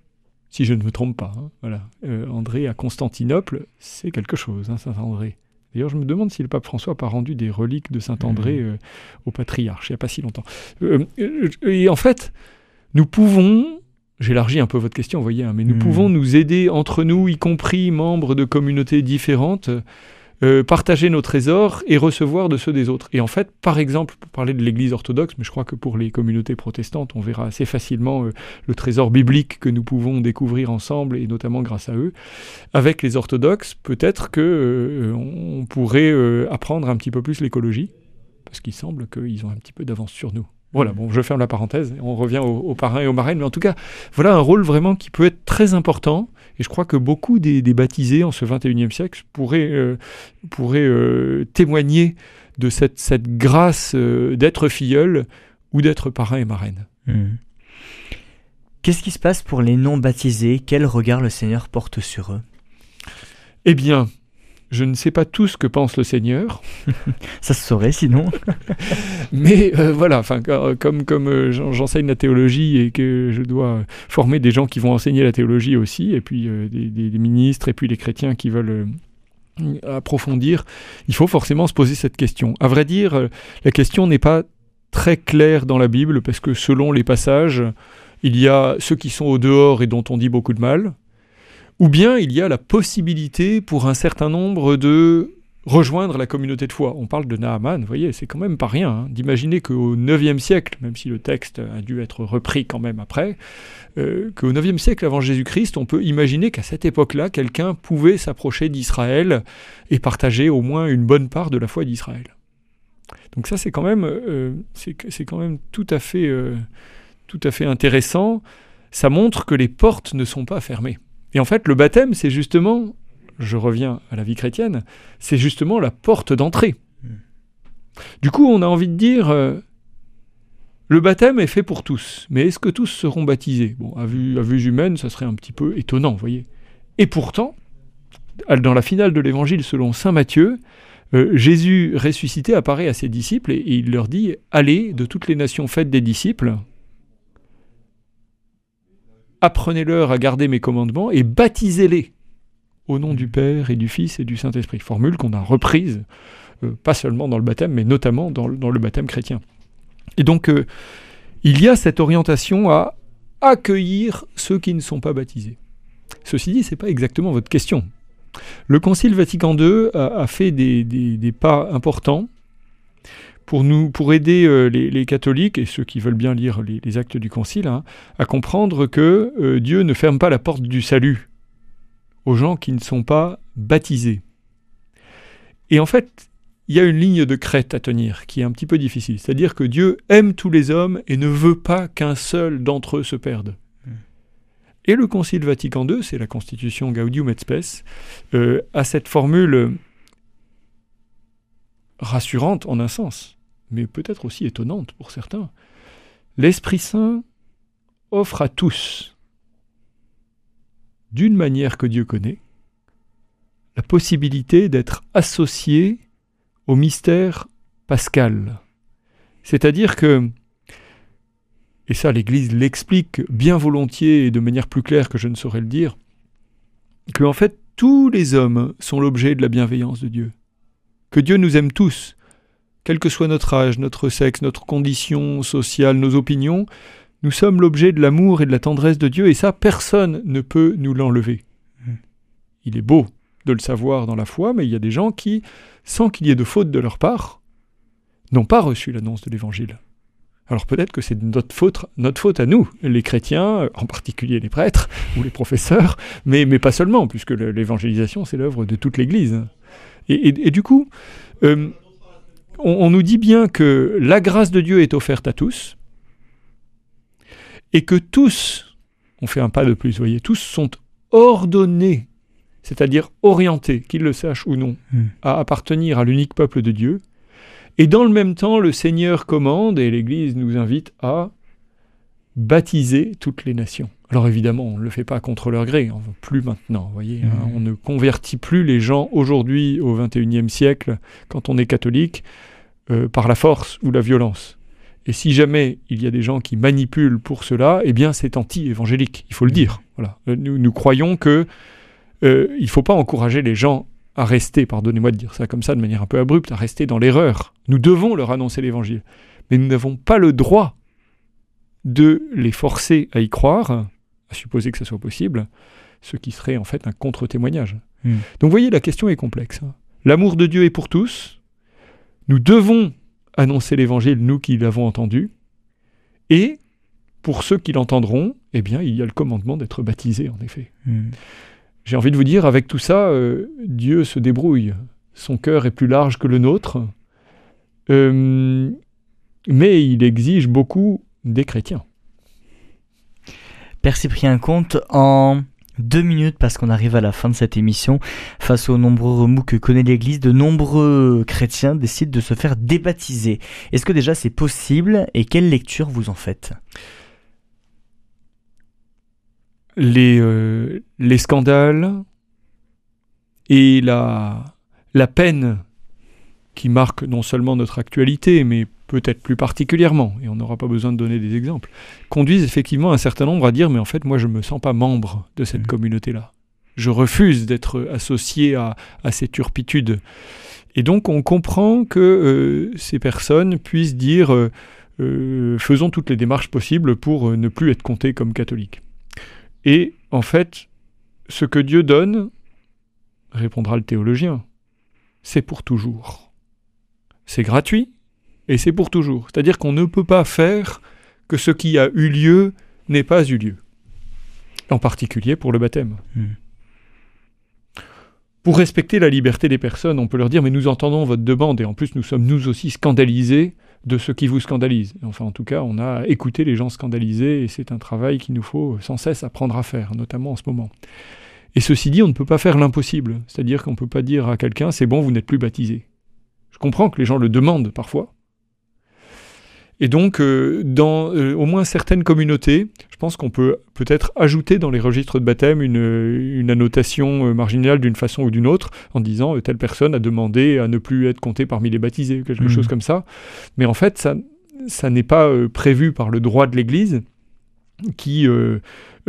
si je ne me trompe pas. hein. Voilà. Euh, André à Constantinople, c'est quelque chose, hein, Saint André. D'ailleurs, je me demande si le pape François n'a pas rendu des reliques de Saint André euh, au patriarche, il n'y a pas si longtemps. Euh, et en fait, nous pouvons, j'élargis un peu votre question, vous voyez, hein, mais nous Mhm. pouvons nous aider entre nous, y compris membres de communautés différentes, euh, partager nos trésors et recevoir de ceux des autres. Et en fait, par exemple, pour parler de l'Église orthodoxe, mais je crois que pour les communautés protestantes, on verra assez facilement euh, le trésor biblique que nous pouvons découvrir ensemble, et notamment grâce à eux. Avec les orthodoxes, peut-être que euh, on pourrait euh, apprendre un petit peu plus l'écologie, parce qu'il semble qu'ils ont un petit peu d'avance sur nous. Voilà, bon, je ferme la parenthèse, on revient aux, aux parrains et aux marraines, mais en tout cas, voilà un rôle vraiment qui peut être très important, et je crois que beaucoup des, des baptisés en ce 21e siècle pourraient, euh, pourraient euh, témoigner de cette, cette grâce euh, d'être filleul ou d'être parrain et marraine. Hmm. Qu'est-ce qui se passe pour les non baptisés Quel regard le Seigneur porte sur eux? Eh bien, je ne sais pas tout ce que pense le Seigneur, Ça se saurait sinon. mais euh, voilà, enfin, euh, comme, comme euh, j'en- j'enseigne la théologie et que je dois former des gens qui vont enseigner la théologie aussi, et puis euh, des, ministres, et puis les chrétiens qui veulent euh, approfondir, il faut forcément se poser cette question. À vrai dire, la question n'est pas très claire dans la Bible, parce que selon les passages, il y a ceux qui sont au dehors et dont on dit beaucoup de mal, ou bien il y a la possibilité pour un certain nombre de rejoindre la communauté de foi. On parle de Naaman, vous voyez, c'est quand même pas rien hein, d'imaginer qu'au IXe siècle, même si le texte a dû être repris quand même après, euh, qu'au IXe siècle avant Jésus-Christ, on peut imaginer qu'à cette époque-là, quelqu'un pouvait s'approcher d'Israël et partager au moins une bonne part de la foi d'Israël. Donc ça, c'est quand même, euh, c'est quand même tout à fait, euh, tout à fait intéressant. Ça montre que les portes ne sont pas fermées. Et en fait, le baptême, c'est justement, je reviens à la vie chrétienne, c'est justement la porte d'entrée. Du coup, on a envie de dire, euh, le baptême est fait pour tous, mais est-ce que tous seront baptisés? Bon, à vue, à vue humaine, ça serait un petit peu étonnant, vous voyez. Et pourtant, dans la finale de l'évangile selon saint Matthieu, euh, Jésus ressuscité apparaît à ses disciples et, et il leur dit Allez de toutes les nations, faites des disciples, apprenez-leur à garder mes commandements et baptisez-les au nom du Père et du Fils et du Saint-Esprit. Formule qu'on a reprise, euh, pas seulement dans le baptême, mais notamment dans, le- baptême chrétien. Et donc, euh, il y a cette orientation à accueillir ceux qui ne sont pas baptisés. Ceci dit, ce n'est pas exactement votre question. Le Concile Vatican II a, fait des pas importants pour, nous, pour aider euh, les, les catholiques et ceux qui veulent bien lire les, les actes du Concile hein, à comprendre que euh, Dieu ne ferme pas la porte du salut aux gens qui ne sont pas baptisés. Et en fait, il y a une ligne de crête à tenir qui est un petit peu difficile. C'est-à-dire que Dieu aime tous les hommes et ne veut pas qu'un seul d'entre eux se perde. Et le Concile Vatican II, c'est la constitution Gaudium et Spes, euh, a cette formule rassurante en un sens, mais peut-être aussi étonnante pour certains. L'Esprit Saint offre à tous, d'une manière que Dieu connaît, la possibilité d'être associés au mystère pascal. C'est-à-dire que, et ça l'Église l'explique bien volontiers et de manière plus claire que je ne saurais le dire, que en fait tous les hommes sont l'objet de la bienveillance de Dieu. Que Dieu nous aime tous, quel que soit notre âge, notre sexe, notre condition sociale, nos opinions, nous sommes l'objet de l'amour et de la tendresse de Dieu, et ça, personne ne peut nous l'enlever. Il est beau de le savoir dans la foi, mais il y a des gens qui, sans qu'il y ait de faute de leur part, n'ont pas reçu l'annonce de l'Évangile. Alors peut-être que c'est notre faute, notre faute à nous, les chrétiens, en particulier les prêtres ou les professeurs, mais, mais pas seulement, puisque l'évangélisation, c'est l'œuvre de toute l'Église. Et, et- et du coup, euh, on, on nous dit bien que la grâce de Dieu est offerte à tous, et que tous, on fait un pas de plus, vous voyez, tous sont ordonnés, c'est-à-dire orientés, qu'ils le sachent ou non, Hmm. à appartenir à l'unique peuple de Dieu. Et dans le même temps, le Seigneur commande, et l'Église nous invite à baptiser toutes les nations. Alors évidemment, on ne le fait pas contre leur gré, on ne veut plus maintenant, vous voyez, hein, Mhm. on ne convertit plus les gens aujourd'hui, au XXIe siècle, quand on est catholique, euh, par la force ou la violence. Et si jamais il y a des gens qui manipulent pour cela, eh bien c'est anti-évangélique, il faut le dire. Voilà. Euh, Nous, nous croyons que euh, il ne faut pas encourager les gens à rester, pardonnez-moi de dire ça comme ça de manière un peu abrupte, à rester dans l'erreur. Nous devons leur annoncer l'évangile. Mais nous n'avons pas le droit de les forcer à y croire, à supposer que ça soit possible, ce qui serait en fait un contre-témoignage. Hmm. Donc vous voyez, la question est complexe. hein. L'amour de Dieu est pour tous. Nous devons annoncer l'évangile, nous qui l'avons entendu. Et pour ceux qui l'entendront, eh bien, il y a le commandement d'être baptisé, en effet. Hmm. J'ai envie de vous dire, avec tout ça, euh, Dieu se débrouille. Son cœur est plus large que le nôtre. Euh, mais il exige beaucoup des chrétiens. Père Cyprien Comte, en deux minutes, parce qu'on arrive à la fin de cette émission, face aux nombreux remous que connaît l'Église, de nombreux chrétiens décident de se faire débaptiser. Est-ce que déjà c'est possible et quelle lecture vous en faites? Les, euh, les scandales Et la, la peine qui marque non seulement notre actualité, mais peut-être plus particulièrement, et on n'aura pas besoin de donner des exemples, conduisent effectivement un certain nombre à dire mais en fait moi je ne me sens pas membre de cette Mhm. communauté-là. Je refuse d'être associé à, à ces turpitudes. Et donc on comprend que euh, ces personnes puissent dire euh, euh, faisons toutes les démarches possibles pour euh, ne plus être comptés comme catholiques. Et en fait, ce que Dieu donne, répondra le théologien, c'est pour toujours. C'est gratuit et c'est pour toujours. C'est-à-dire qu'on ne peut pas faire que ce qui a eu lieu n'ait pas eu lieu. En particulier pour le baptême. Hmm. Pour respecter la liberté des personnes, on peut leur dire mais nous entendons votre demande et en plus nous sommes nous aussi scandalisés de ce qui vous scandalise. Enfin en tout cas on a écouté les gens scandalisés et c'est un travail qu'il nous faut sans cesse apprendre à faire, notamment en ce moment. Et ceci dit, on ne peut pas faire l'impossible. C'est-à-dire qu'on ne peut pas dire à quelqu'un c'est bon, vous n'êtes plus baptisé. Je comprends que les gens le demandent parfois. Et donc, euh, dans euh, au moins certaines communautés, je pense qu'on peut peut-être ajouter dans les registres de baptême une, une annotation euh, marginale d'une façon ou d'une autre, en disant euh, telle personne a demandé à ne plus être comptée parmi les baptisés, quelque Mhm. chose comme ça. Mais en fait, ça, ça n'est pas euh, prévu par le droit de l'Église, qui euh,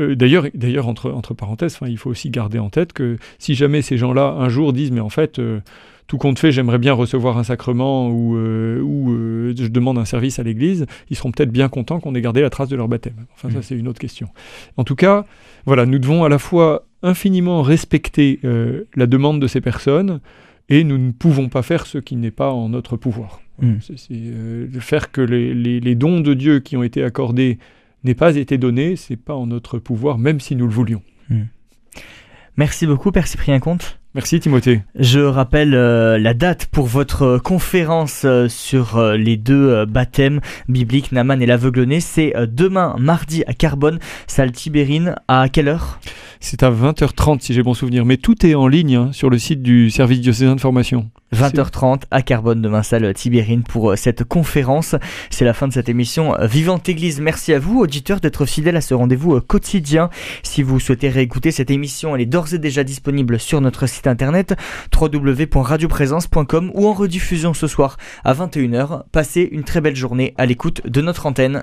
euh, d'ailleurs, d'ailleurs entre, entre parenthèses, il faut aussi garder en tête que si jamais ces gens-là un jour disent mais en fait euh, tout compte fait, j'aimerais bien recevoir un sacrement ou, euh, ou euh, je demande un service à l'Église, ils seront peut-être bien contents qu'on ait gardé la trace de leur baptême. Enfin, ça, Mm. c'est une autre question. En tout cas, voilà, nous devons à la fois infiniment respecter euh, la demande de ces personnes et nous ne pouvons pas faire ce qui n'est pas en notre pouvoir. Mm. C'est faire que les, les- les dons de Dieu qui ont été accordés n'aient pas été donnés, c'est pas en notre pouvoir, même si nous le voulions. Merci beaucoup, Père Cyprien Comte. Merci Timothée. Je rappelle euh, la date pour votre euh, conférence euh, sur les deux baptêmes bibliques, Naman et l'aveugle-né. C'est demain, mardi, à Carbone, salle Tibérine. À quelle heure? C'est à 20h30 si j'ai bon souvenir, mais tout est en ligne hein, sur le site du service diocésain de formation. 20h30 à Carbone, demain, salle Tibérine, pour euh, cette conférence. C'est la fin de cette émission euh, Vivante Église. Merci à vous, auditeurs, d'être fidèles à ce rendez-vous euh, quotidien. Si vous souhaitez réécouter cette émission, elle est d'ores et déjà disponible sur notre site internet www.radioprésence.com ou en rediffusion ce soir à 21h. Passez une très belle journée à l'écoute de notre antenne.